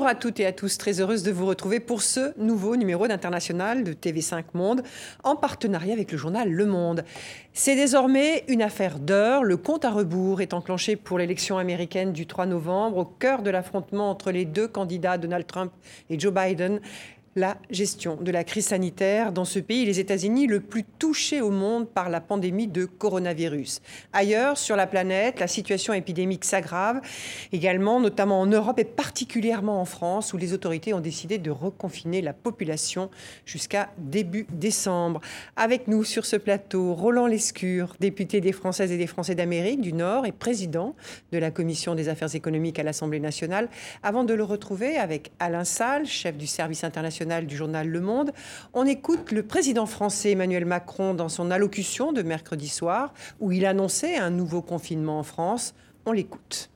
Bonjour à toutes et à tous, très heureuse de vous retrouver pour ce nouveau numéro d'International de TV5 Monde en partenariat avec le journal Le Monde. C'est désormais une affaire d'heure. Le compte à rebours est enclenché pour l'élection américaine du 3 novembre, au cœur de l'affrontement entre les deux candidats, Donald Trump et Joe Biden la gestion de la crise sanitaire dans ce pays, les États-Unis, le plus touché au monde par la pandémie de coronavirus. Ailleurs, sur la planète, la situation épidémique s'aggrave également, notamment en Europe et particulièrement en France, où les autorités ont décidé de reconfiner la population jusqu'à début décembre. Avec nous sur ce plateau, Roland Lescure, député des Françaises et des Français d'Amérique du Nord et président de la Commission des affaires économiques à l'Assemblée nationale, avant de le retrouver avec Alain Salle, chef du service international du journal Le Monde. On écoute le président français Emmanuel Macron dans son allocution de mercredi soir où il annonçait un nouveau confinement en France. On l'écoute.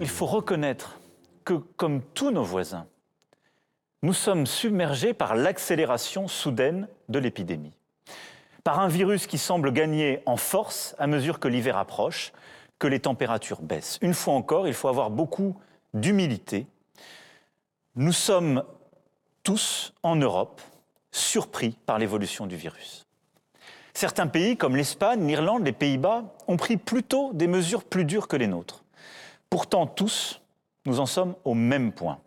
Il faut reconnaître que, comme tous nos voisins, nous sommes submergés par l'accélération soudaine de l'épidémie. Par un virus qui semble gagner en force à mesure que l'hiver approche, que les températures baissent. Une fois encore, il faut avoir beaucoup d'humilité nous sommes tous en Europe surpris par l'évolution du virus. Certains pays comme l'Espagne, l'Irlande, les Pays-Bas ont pris plutôt des mesures plus dures que les nôtres. Pourtant, tous, nous en sommes au même point.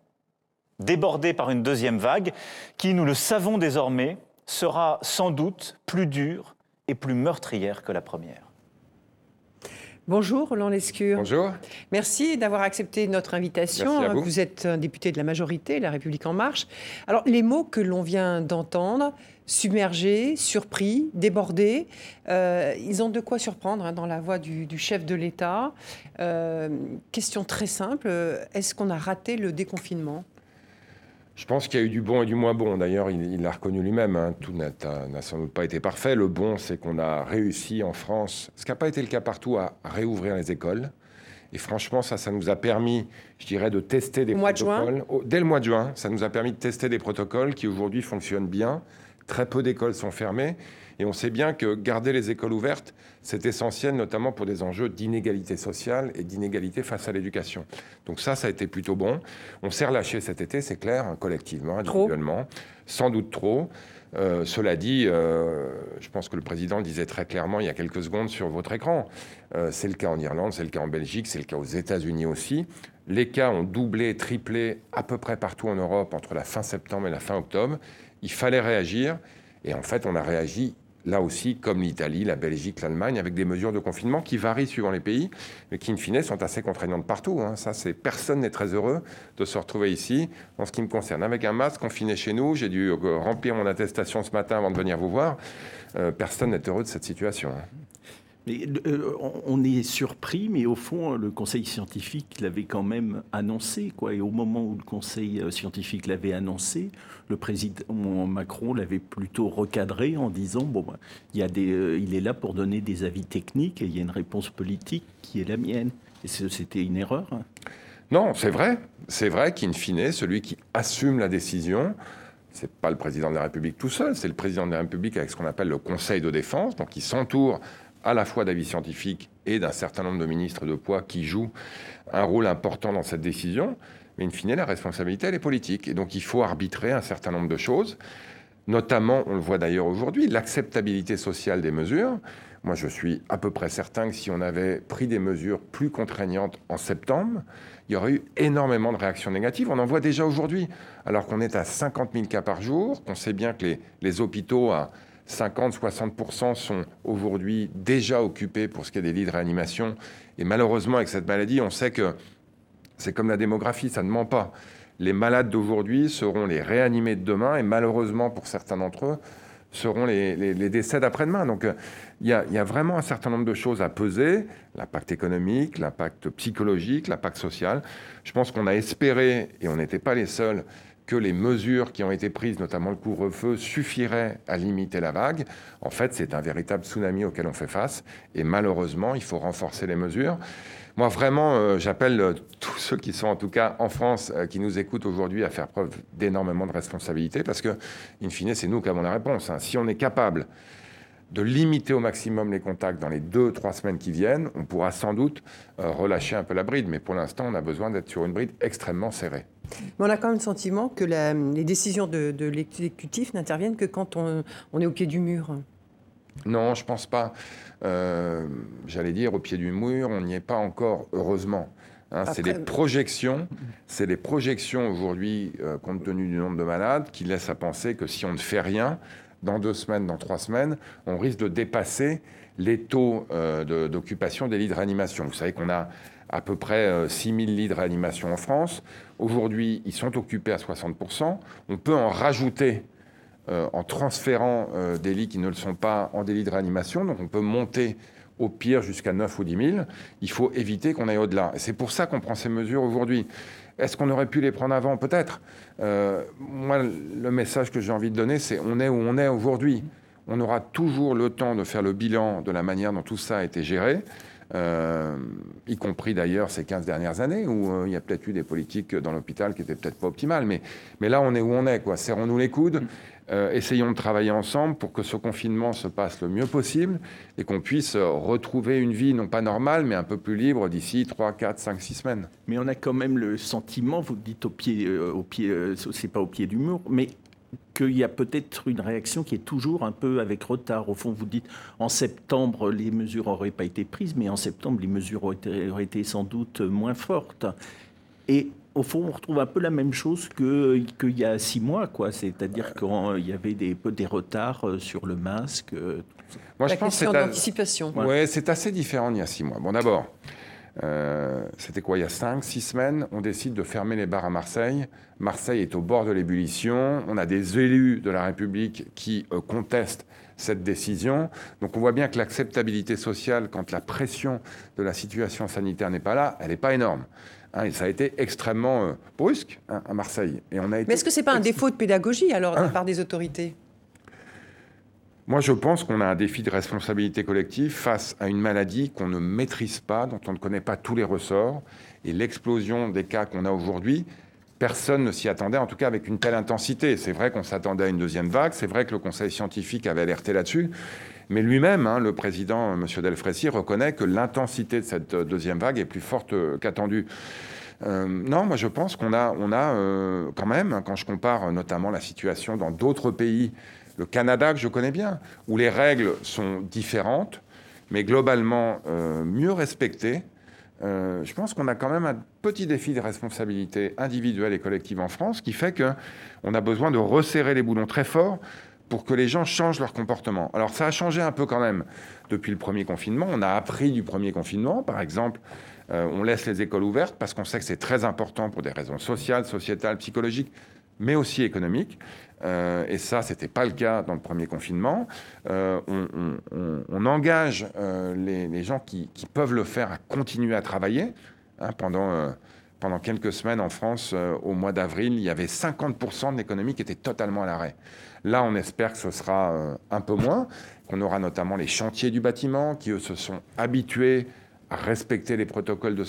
Débordés par une deuxième vague qui, nous le savons désormais, sera sans doute plus dure et plus meurtrière que la première. Bonjour Roland Lescure. Bonjour. Merci d'avoir accepté notre invitation. vous. êtes un député de la majorité, La République en marche. Alors les mots que l'on vient d'entendre, submergé, surpris, débordé, euh, ils ont de quoi surprendre hein, dans la voix du, chef de l'État. Euh, question très simple, est-ce qu'on a raté le déconfinement? Je pense qu'il y a eu du bon et du moins bon. D'ailleurs, il l'a reconnu lui-même. Hein. Tout n'a sans doute pas été parfait. Le bon, c'est qu'on a réussi en France, ce qui n'a pas été le cas partout, à réouvrir les écoles. Et franchement, ça, ça nous a permis, je dirais, de tester des protocoles. Dès le mois de juin, ça nous a permis de tester des protocoles qui aujourd'hui fonctionnent bien. Très peu d'écoles sont fermées. Et on sait bien que garder les écoles ouvertes, c'est essentiel, notamment pour des enjeux d'inégalité sociale et d'inégalité face à l'éducation. Donc ça, ça a été plutôt bon. On s'est relâché cet été, c'est clair, hein, collectivement, individuellement, sans doute trop. Euh, cela dit, euh, je pense que le président le disait très clairement il y a quelques secondes sur votre écran. Euh, c'est le cas en Irlande, c'est le cas en Belgique, c'est le cas aux États-Unis aussi. Les cas ont doublé, triplé à peu près partout en Europe entre la fin septembre et la fin octobre. Il fallait réagir. Et en fait, on a réagi là aussi, comme l'Italie, la Belgique, l'Allemagne, avec des mesures de confinement qui varient suivant les pays, mais qui, in fine, sont assez contraignantes partout. Hein. Ça, c'est personne n'est très heureux de se retrouver ici, en ce qui me concerne, avec un masque confiné chez nous. J'ai dû euh, remplir mon attestation ce matin avant de venir vous voir. Euh, personne n'est heureux de cette situation. Mais euh, on est surpris, mais au fond, le Conseil scientifique l'avait quand même annoncé. Quoi. Et au moment où le Conseil euh, scientifique l'avait annoncé, le président Macron l'avait plutôt recadré en disant bon, ben, euh, il est là pour donner des avis techniques et il y a une réponse politique qui est la mienne. Et c'était une erreur. Hein. Non, c'est vrai. C'est vrai qu'in fine, celui qui assume la décision, c'est pas le président de la République tout seul, c'est le président de la République avec ce qu'on appelle le Conseil de défense, donc il s'entoure à la fois d'avis scientifiques et d'un certain nombre de ministres de poids qui jouent un rôle important dans cette décision. Mais in fine, la responsabilité, elle est politique. Et donc, il faut arbitrer un certain nombre de choses, notamment, on le voit d'ailleurs aujourd'hui, l'acceptabilité sociale des mesures. Moi, je suis à peu près certain que si on avait pris des mesures plus contraignantes en septembre, il y aurait eu énormément de réactions négatives. On en voit déjà aujourd'hui, alors qu'on est à 50 000 cas par jour, qu'on sait bien que les, les hôpitaux 50-60% sont aujourd'hui déjà occupés pour ce qui est des lits de réanimation. Et malheureusement, avec cette maladie, on sait que c'est comme la démographie, ça ne ment pas. Les malades d'aujourd'hui seront les réanimés de demain, et malheureusement, pour certains d'entre eux, seront les, décès d'après-demain. Donc il y, a, vraiment un certain nombre de choses à peser, l'impact économique, l'impact psychologique, l'impact social. Je pense qu'on a espéré, et on n'était pas les seuls, que les mesures qui ont été prises, notamment le couvre-feu, suffiraient à limiter la vague. En fait, c'est un véritable tsunami auquel on fait face. Et malheureusement, il faut renforcer les mesures. Moi, vraiment, euh, j'appelle euh, tous ceux qui sont, en tout cas en France, euh, qui nous écoutent aujourd'hui, à faire preuve d'énormément de responsabilité, parce que, in fine, c'est nous qui avons la réponse. Hein. Si on est capable de limiter au maximum les contacts dans les deux, trois semaines qui viennent, on pourra sans doute relâcher un peu la bride. Mais pour l'instant, on a besoin d'être sur une bride extrêmement serrée. Mais on a quand même le sentiment que les décisions de, l'exécutif n'interviennent que quand on, est au pied du mur. Non, je pense pas. Euh, j'allais dire au pied du mur, on n'y est pas encore, heureusement. Hein, c'est des projections, c'est des projections aujourd'hui, euh, compte tenu du nombre de malades, qui laissent à penser que si on ne fait rien, dans deux semaines, dans trois semaines, on risque de dépasser les taux euh, d'occupation des lits de réanimation. Vous savez qu'on a à peu près 6 euh, 000 lits de réanimation en France. Aujourd'hui, ils sont occupés à 60%. On peut en rajouter en transférant des lits qui ne le sont pas en des lits de réanimation. Donc on peut monter au pire jusqu'à 9 ou 10 000. Il faut éviter qu'on aille au-delà. C'est pour ça qu'on prend ces mesures aujourd'hui. Est-ce qu'on aurait pu les prendre avant? Peut-être. Euh, moi, le message que j'ai envie de donner, c'est on est où on est aujourd'hui. On aura toujours le temps de faire le bilan de la manière dont tout ça a été géré. Euh, y compris d'ailleurs ces 15 dernières années, où euh, il y a peut-être eu des politiques dans l'hôpital qui étaient peut-être pas optimales, mais, mais là on est où on est, quoi. Serrons-nous les coudes, euh, essayons de travailler ensemble pour que ce confinement se passe le mieux possible et qu'on puisse retrouver une vie non pas normale, mais un peu plus libre d'ici 3, 4, 5, 6 semaines. Mais on a quand même le sentiment, vous dites au pied, au pied c'est pas au pied du mur, mais qu'il y a peut-être une réaction qui est toujours un peu avec retard. Au fond, vous dites en septembre, les mesures n'auraient pas été prises, mais en septembre, les mesures auraient été, sans doute moins fortes. Et au fond, on retrouve un peu la même chose qu'il y a six mois, quoi. C'est-à-dire qu'il y avait des, des retards euh, sur le masque. Euh, Moi, je pense question d'anticipation. Oui, c'est assez différent il y a six mois. Bon, d'abord, euh, c'était quoi, il y a 5, 6 semaines, on décide de fermer les bars à Marseille. Marseille est au bord de l'ébullition. On a des élus de la République qui euh, contestent cette décision. Donc on voit bien que l'acceptabilité sociale, quand la pression de la situation sanitaire n'est pas là, elle n'est pas énorme. Hein, et ça a été extrêmement euh, brusque hein, à Marseille. Et on a été Mais est-ce que ce n'est pas un défaut de pédagogie alors de la hein part des autorités? Moi, je pense qu'on a un défi de responsabilité collective face à une maladie qu'on ne maîtrise pas, dont on ne connaît pas tous les ressorts. Et l'explosion des cas qu'on a aujourd'hui, personne ne s'y attendait, en tout cas avec une telle intensité. C'est vrai qu'on s'attendait à une deuxième vague, c'est vrai que le Conseil scientifique avait alerté là-dessus, mais lui-même, hein, le président, M. Delfrécy, reconnaît que l'intensité de cette deuxième vague est plus forte euh, qu'attendue. Euh, non, moi je pense qu'on a, euh, quand même, quand je compare notamment la situation dans d'autres pays le Canada que je connais bien, où les règles sont différentes, mais globalement euh, mieux respectées. Euh, je pense qu'on a quand même un petit défi de responsabilité individuelle et collective en France qui fait qu'on a besoin de resserrer les boulons très fort pour que les gens changent leur comportement. Alors ça a changé un peu quand même depuis le premier confinement. On a appris du premier confinement. Par exemple, euh, on laisse les écoles ouvertes parce qu'on sait que c'est très important pour des raisons sociales, sociétales, psychologiques, mais aussi économiques. Euh, et ça, ce n'était pas le cas dans le premier confinement. Euh, on, engage euh, les, gens qui, peuvent le faire à continuer à travailler. Hein, pendant, pendant quelques semaines en France, au mois d'avril, il y avait 50% de l'économie qui était totalement à l'arrêt. Là, on espère que ce sera un peu moins, qu'on aura notamment les chantiers du bâtiment qui, eux, se sont habitués à respecter les protocoles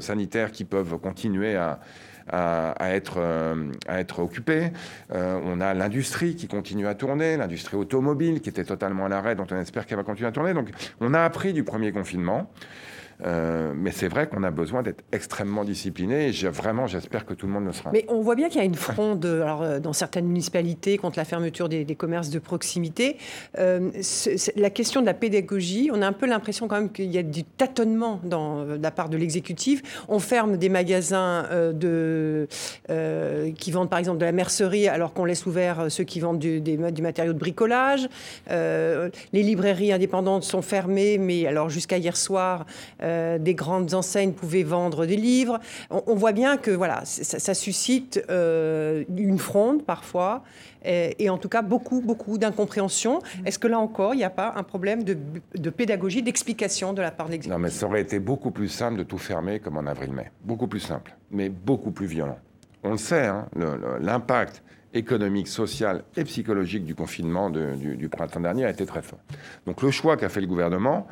sanitaires qui peuvent continuer à, à, être, euh, à être. Euh, on a l'industrie qui continue à tourner, l'industrie automobile qui était totalement à l'arrêt, dont on espère qu'elle va continuer à tourner. Donc on a appris du premier confinement. Euh, mais c'est vrai qu'on a besoin d'être extrêmement discipliné vraiment, j'espère que tout le monde le sera. Mais on voit bien qu'il y a une fronde alors, euh, dans certaines municipalités contre la fermeture des, commerces de proximité. Euh, la question de la pédagogie, on a un peu l'impression quand même qu'il y a du tâtonnement dans, de la part de l'exécutif. On ferme des magasins qui vendent par exemple de la mercerie alors qu'on laisse ouvert ceux qui vendent du, du matériau de bricolage. les librairies indépendantes sont fermées, mais alors jusqu'à hier soir, euh, des grandes enseignes pouvaient vendre des livres. On, voit bien que voilà, ça, suscite euh, une fronde parfois. Et, en tout cas, beaucoup, beaucoup d'incompréhension. Est-ce que là encore, il n'y a pas un problème de, pédagogie, d'explication de la part de l'exécutif? Non, mais ça aurait été beaucoup plus simple de tout fermer comme en avril-mai. Beaucoup plus simple, mais beaucoup plus violent. On le sait, hein, l'impact économique, social et psychologique du confinement du, du, printemps dernier a été très fort. Donc le choix qu'a fait le gouvernement,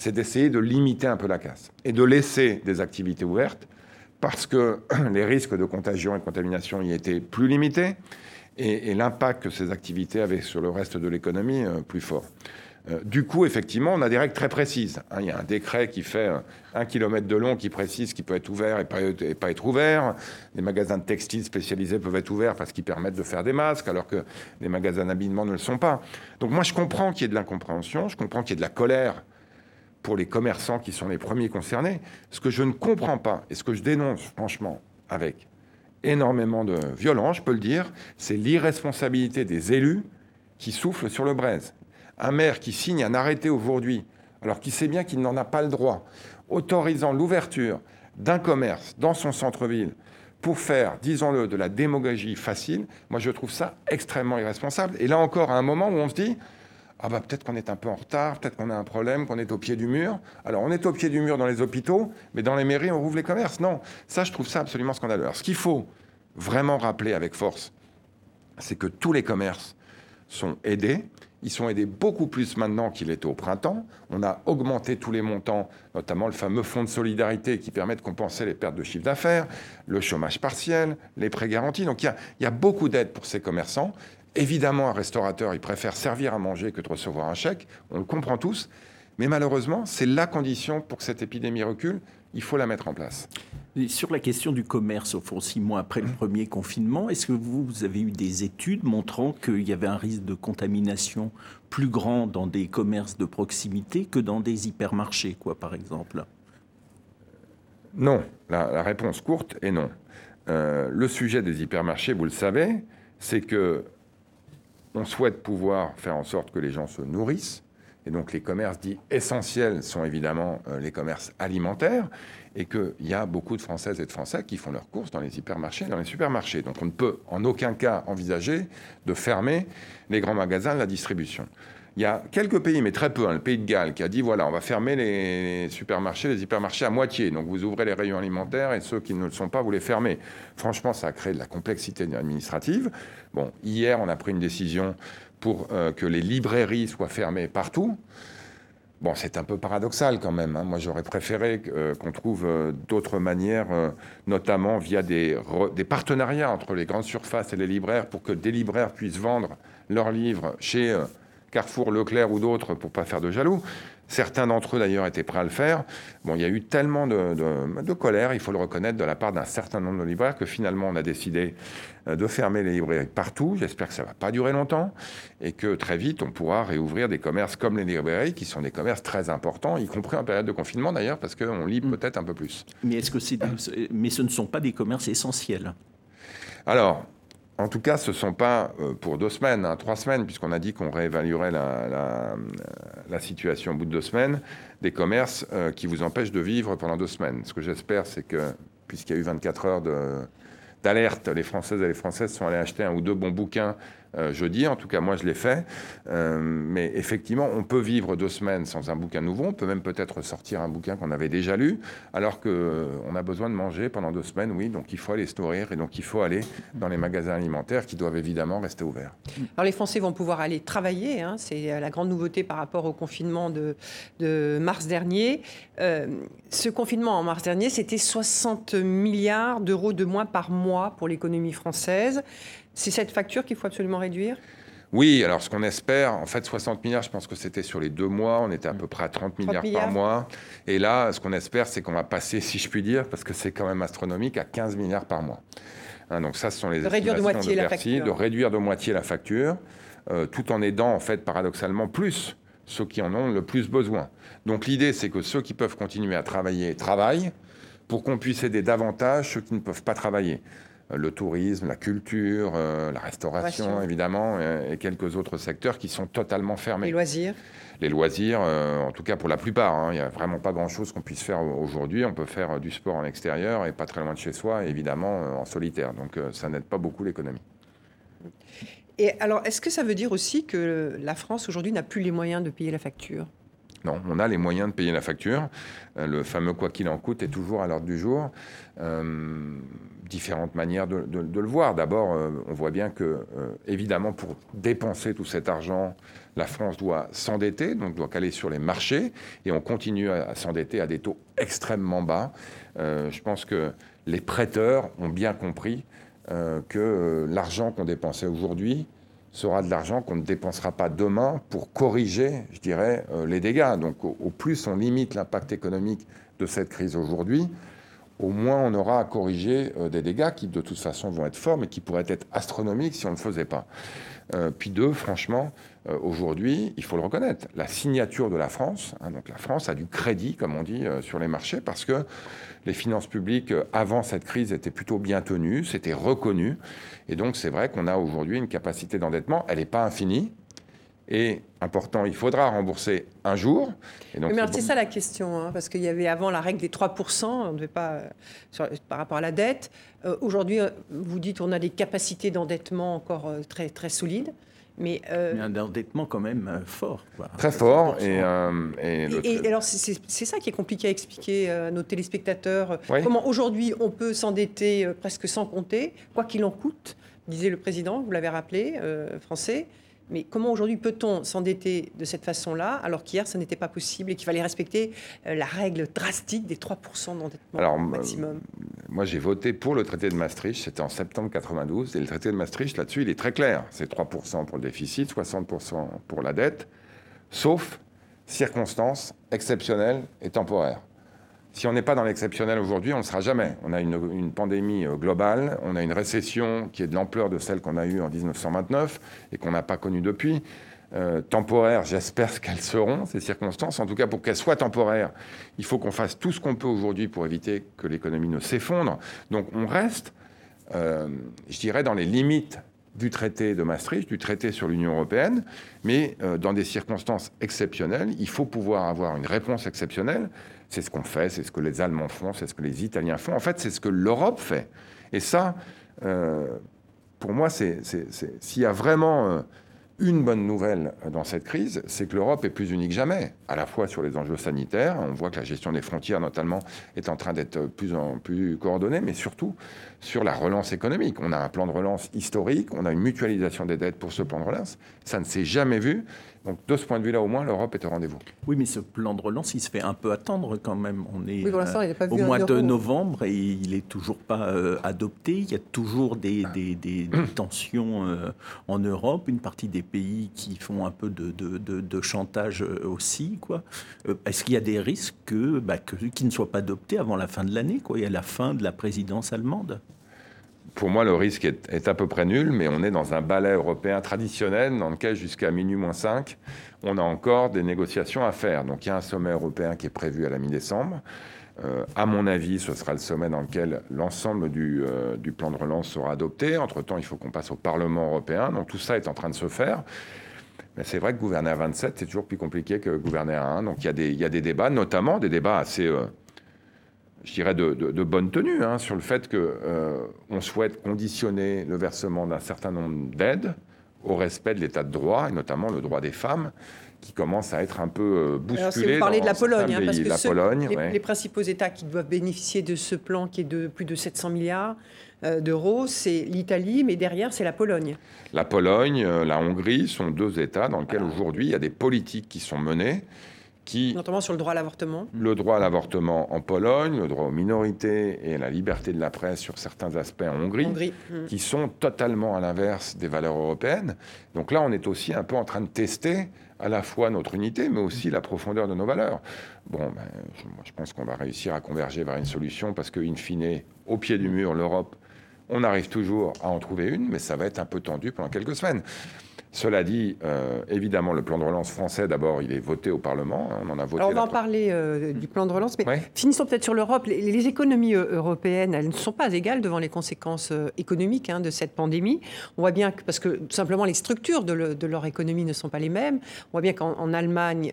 c'est d'essayer de limiter un peu la casse et de laisser des activités ouvertes parce que les risques de contagion et de contamination y étaient plus limités et, l'impact que ces activités avaient sur le reste de l'économie plus fort. du coup, effectivement, on a des règles très précises. Hein. il y a un décret qui fait un kilomètre de long qui précise qui peut être ouvert et pas, et pas, être ouvert. Les magasins de textiles spécialisés peuvent être ouverts parce qu'ils permettent de faire des masques, alors que les magasins d'habillement ne le sont pas. Donc moi, je comprends qu'il y ait de l'incompréhension, je comprends qu'il y ait de la colère pour les commerçants qui sont les premiers concernés. Ce que je ne comprends pas et ce que je dénonce franchement avec énormément de violence, je peux le dire, c'est l'irresponsabilité des élus qui soufflent sur le braise. Un maire qui signe un arrêté aujourd'hui, alors qu'il sait bien qu'il n'en a pas le droit, autorisant l'ouverture d'un commerce dans son centre-ville pour faire, disons-le, de la démagogie facile, moi je trouve ça extrêmement irresponsable. Et là encore, à un moment où on se dit, ah bah peut-être qu'on est un peu en retard, peut-être qu'on a un problème, qu'on est au pied du mur. Alors on est au pied du mur dans les hôpitaux, mais dans les mairies on rouvre les commerces. Non, ça je trouve ça absolument scandaleux. Ce qu'il faut vraiment rappeler avec force, c'est que tous les commerces sont aidés. Ils sont aidés beaucoup plus maintenant qu'il était au printemps. On a augmenté tous les montants, notamment le fameux fonds de solidarité qui permet de compenser les pertes de chiffre d'affaires, le chômage partiel, les prêts garantis. Donc il y a, il y a beaucoup d'aides pour ces commerçants. Évidemment, un restaurateur, il préfère servir à manger que de recevoir un chèque. On le comprend tous. Mais malheureusement, c'est la condition pour que cette épidémie recule. Il faut la mettre en place. sur la question du commerce, au fond, six mois après le premier confinement, est-ce que vous, avez eu des études montrant qu'il y avait un risque de contamination plus grand dans des commerces de proximité que dans des hypermarchés, quoi, par exemple? Non. La, réponse courte est non. Euh, le sujet des hypermarchés, vous le savez, c'est que on souhaite pouvoir faire en sorte que les gens se nourrissent. Et donc les commerces dits essentiels sont évidemment euh, les commerces alimentaires et qu'il y a beaucoup de Françaises et de Français qui font leurs courses dans les hypermarchés, dans les supermarchés. Donc on ne peut en aucun cas envisager de fermer les grands magasins de la distribution. Il y a quelques pays, mais très peu, hein, le pays de Galles, qui a dit voilà, on va fermer les supermarchés, les hypermarchés à moitié. Donc vous ouvrez les rayons alimentaires et ceux qui ne le sont pas, vous les fermez. Franchement, ça a créé de la complexité administrative. Bon, hier, on a pris une décision pour euh, que les librairies soient fermées partout. Bon, c'est un peu paradoxal quand même. Hein. Moi, j'aurais préféré euh, qu'on trouve euh, d'autres manières, notamment via des, des, partenariats entre les grandes surfaces et les libraires, pour que des libraires puissent vendre leurs livres chez Carrefour, Leclerc ou d'autres pour pas faire de jaloux. Certains d'entre eux d'ailleurs étaient prêts à le faire. Bon, il y a eu tellement de, colère, il faut le reconnaître, de la part d'un certain nombre de libraires que finalement on a décidé euh, de fermer les librairies partout. J'espère que ça va pas durer longtemps et que très vite on pourra réouvrir des commerces comme les librairies qui sont des commerces très importants, y compris en période de confinement d'ailleurs parce qu'on lit mm. peut-être un peu plus. Mais est-ce que c'est mais ce ne sont pas des commerces essentiels? Alors, en tout cas, ce ne sont pas euh, pour deux semaines, hein, trois semaines, puisqu'on a dit qu'on réévaluerait la, situation au bout de deux semaines, des commerces euh, qui vous empêchent de vivre pendant deux semaines. Ce que j'espère, c'est que, puisqu'il y a eu 24 heures d'alerte, les Françaises et les Françaises sont allées acheter un ou deux bons bouquins euh, jeudi. En tout cas, moi, je l'ai fait. Euh, mais effectivement, on peut vivre deux semaines sans un bouquin nouveau. On peut même peut-être sortir un bouquin qu'on avait déjà lu, alors qu'on euh, a besoin de manger pendant deux semaines, oui. Donc, il faut aller se nourrir et donc il faut aller dans les magasins alimentaires qui doivent évidemment rester ouverts. Alors, les Français vont pouvoir aller travailler. Hein. C'est la grande nouveauté par rapport au confinement de, de mars dernier. ce confinement en mars dernier, c'était 60 milliards d'euros de moins par mois pour l'économie française. C'est cette facture qu'il faut absolument réduire? Oui, alors ce qu'on espère, en fait, 60 milliards, je pense que c'était sur les deux mois, on était à peu près à 30 milliards, par mois. Et là, ce qu'on espère, c'est qu'on va passer, si je puis dire, parce que c'est quand même astronomique, à 15 milliards par mois. Hein, donc ça, ce sont les de de moitié la facture. de réduire de moitié la facture, euh, tout en aidant, en fait, paradoxalement, plus ceux qui en ont le plus besoin. Donc l'idée, c'est que ceux qui peuvent continuer à travailler travaillent, pour qu'on puisse aider davantage ceux qui ne peuvent pas travailler le tourisme, la culture, euh, la restauration, évidemment, et, quelques autres secteurs qui sont totalement fermés. Les loisirs Les loisirs, euh, en tout cas pour la plupart. Hein. Il n'y a vraiment pas grand-chose qu'on puisse faire aujourd'hui. On peut faire du sport en extérieur et pas très loin de chez soi, évidemment, euh, en solitaire. Donc ça n'aide pas beaucoup l'économie. Et alors, est-ce que ça veut dire aussi que la France aujourd'hui n'a plus les moyens de payer la facture? Non, on a les moyens de payer la facture. Euh, le fameux quoi qu'il en coûte est toujours à l'ordre du jour. Euh, différentes manières de, le voir. D'abord, euh, on voit bien que, évidemment, pour dépenser tout cet argent, la France doit s'endetter, donc doit caler sur les marchés, et on continue à, s'endetter à des taux extrêmement bas. je pense que les prêteurs ont bien compris que l'argent qu'on dépensait aujourd'hui sera de l'argent qu'on ne dépensera pas demain pour corriger, je dirais, les dégâts. Donc au, au plus on limite l'impact économique de cette crise aujourd'hui, au moins on aura à corriger des dégâts qui de toute façon vont être forts, mais qui pourraient être astronomiques si on ne le faisait pas. puis deux, franchement, euh, aujourd'hui, il faut le reconnaître, la signature de la France, hein, donc la France a du crédit, comme on dit, euh, sur les marchés, parce que les finances publiques, euh, avant cette crise, étaient plutôt bien tenues, c'était reconnu. Et donc, c'est vrai qu'on a aujourd'hui une capacité d'endettement, elle n'est pas infinie. Et important, il faudra rembourser un jour. Et donc, mais c'est ça la question, hein, parce qu'il y avait avant la règle des 3%, on ne devait pas, par rapport à la dette. aujourd'hui, vous dites qu'on a des capacités d'endettement encore très, très solides. Mais, euh, un endettement quand même euh, fort. Très fort. Euh, et, et, alors, c'est ça qui est compliqué à expliquer à nos téléspectateurs. Comment aujourd'hui on peut s'endetter presque sans compter, quoi qu'il en coûte, disait le président, vous l'avez rappelé, français. Mais comment aujourd'hui peut-on s'endetter de cette façon-là, alors qu'hier, ça n'était pas possible et qu'il fallait respecter euh, la règle drastique des 3% d'endettement maximum? Moi, j'ai voté pour le traité de Maastricht, c'était en septembre 92, et le traité de Maastricht, là-dessus, il est très clair. C'est 3% pour le déficit, 60% pour la dette, sauf circonstances exceptionnelles et temporaires. Si on n'est pas dans l'exceptionnel aujourd'hui, on ne le sera jamais. On a une, pandémie euh, globale, on a une récession qui est de l'ampleur de celle qu'on a eue en 1929 et qu'on n'a pas connue depuis. Euh, temporaire, j'espère qu'elles seront, ces circonstances. En tout cas, pour qu'elles soient temporaires, il faut qu'on fasse tout ce qu'on peut aujourd'hui pour éviter que l'économie ne s'effondre. Donc on reste, euh, je dirais, dans les limites du traité de Maastricht, du traité sur l'Union européenne, mais dans des circonstances exceptionnelles, il faut pouvoir avoir une réponse exceptionnelle. C'est ce qu'on fait, c'est ce que les Allemands font, c'est ce que les Italiens font. En fait, c'est ce que l'Europe fait. Et ça, euh, pour moi, c'est s'il y a vraiment euh, une bonne nouvelle dans cette crise, c'est que l'Europe est plus unique que jamais, à la fois sur les enjeux sanitaires, on voit que la gestion des frontières notamment est en train d'être plus en plus coordonnée, mais surtout sur la relance économique. On a un plan de relance historique, on a une mutualisation des dettes pour ce plan de relance, ça ne s'est jamais vu. Donc de ce point de vue-là, au moins, l'Europe est au rendez-vous. Oui, mais ce plan de relance, il se fait un peu attendre quand même. On est euh, au mois de novembre et il n'est toujours pas euh, adopté. Il y a toujours des, tensions euh, en Europe, une partie des pays qui font un peu de, chantage aussi. Quoi. Est-ce qu'il y a des risques que, bah, qu'il ne soit pas adopté avant la fin de l'année, quoi, et à la fin de la présidence allemande pour moi, le risque est, à peu près nul, mais on est dans un ballet européen traditionnel dans lequel, jusqu'à minuit moins 5, on a encore des négociations à faire. Donc, il y a un sommet européen qui est prévu à la mi-décembre. Euh, à mon avis, ce sera le sommet dans lequel l'ensemble du, euh, du, plan de relance sera adopté. Entre-temps, il faut qu'on passe au Parlement européen. Donc, tout ça est en train de se faire. Mais c'est vrai que gouverner à 27, c'est toujours plus compliqué que gouverner à 1. Donc, il y a des, il y a des débats, notamment des débats assez... Euh, je dirais, de, bonne tenue hein, sur le fait qu'on euh, souhaite conditionner le versement d'un certain nombre d'aides au respect de l'état de droit, et notamment le droit des femmes, qui commence à être un peu euh, bousculé. Alors, si vous parlez de la Pologne, hein, parce que la Pologne, les, principaux États qui doivent bénéficier de ce plan qui est de plus de 700 milliards euh, d'euros, c'est l'Italie, mais derrière, c'est la Pologne. La Pologne, la Hongrie sont deux États dans lesquels aujourd'hui il y a des politiques qui sont menées Notamment sur le droit à l'avortement Le droit à l'avortement en Pologne, le droit aux minorités et la liberté de la presse sur certains aspects en Hongrie, hmm. qui sont totalement à l'inverse des valeurs européennes. Donc là, on est aussi un peu en train de tester à la fois notre unité, mais aussi la profondeur de nos valeurs. Bon, ben, je, je pense qu'on va réussir à converger vers une solution parce qu'in fine, au pied du mur, l'Europe, on arrive toujours à en trouver une, mais ça va être un peu tendu pendant quelques semaines. Cela dit, euh, évidemment, le plan de relance français, d'abord, il est voté au Parlement. Hein, on en a voté. Alors, on va en parler euh, du plan de relance, mais finissons peut-être sur l'Europe. Les, économies euh, européennes, elles ne sont pas égales devant les conséquences économiques hein, de cette pandémie. On voit bien que, parce que tout simplement, les structures de, leur économie ne sont pas les mêmes. On voit bien qu'en Allemagne,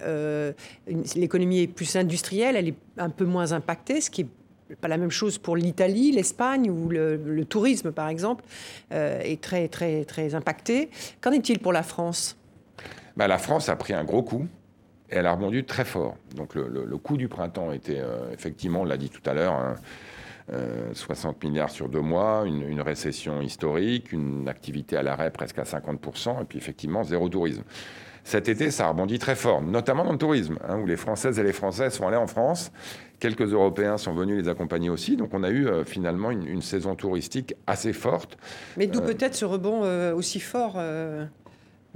l'économie est plus industrielle, elle est un peu moins impactée, ce qui est pas la même chose pour l'Italie, l'Espagne, où le, tourisme, par exemple, euh, est très, très, très impacté. Qu'en est-il pour la France? Bah, La France a pris un gros coup et elle a rebondi très fort. Donc le, coup du printemps était, euh, effectivement, on l'a dit tout à l'heure, 60 milliards sur deux mois, une, récession historique, une activité à l'arrêt presque à 50%, et puis effectivement zéro tourisme. Cet été, ça a rebondi très fort, notamment dans le tourisme, hein, où les Françaises et les Français sont allés en France. Quelques Européens sont venus les accompagner aussi. Donc on a eu euh, finalement une, une, saison touristique assez forte. Mais d'où euh, peut-être ce rebond euh, aussi fort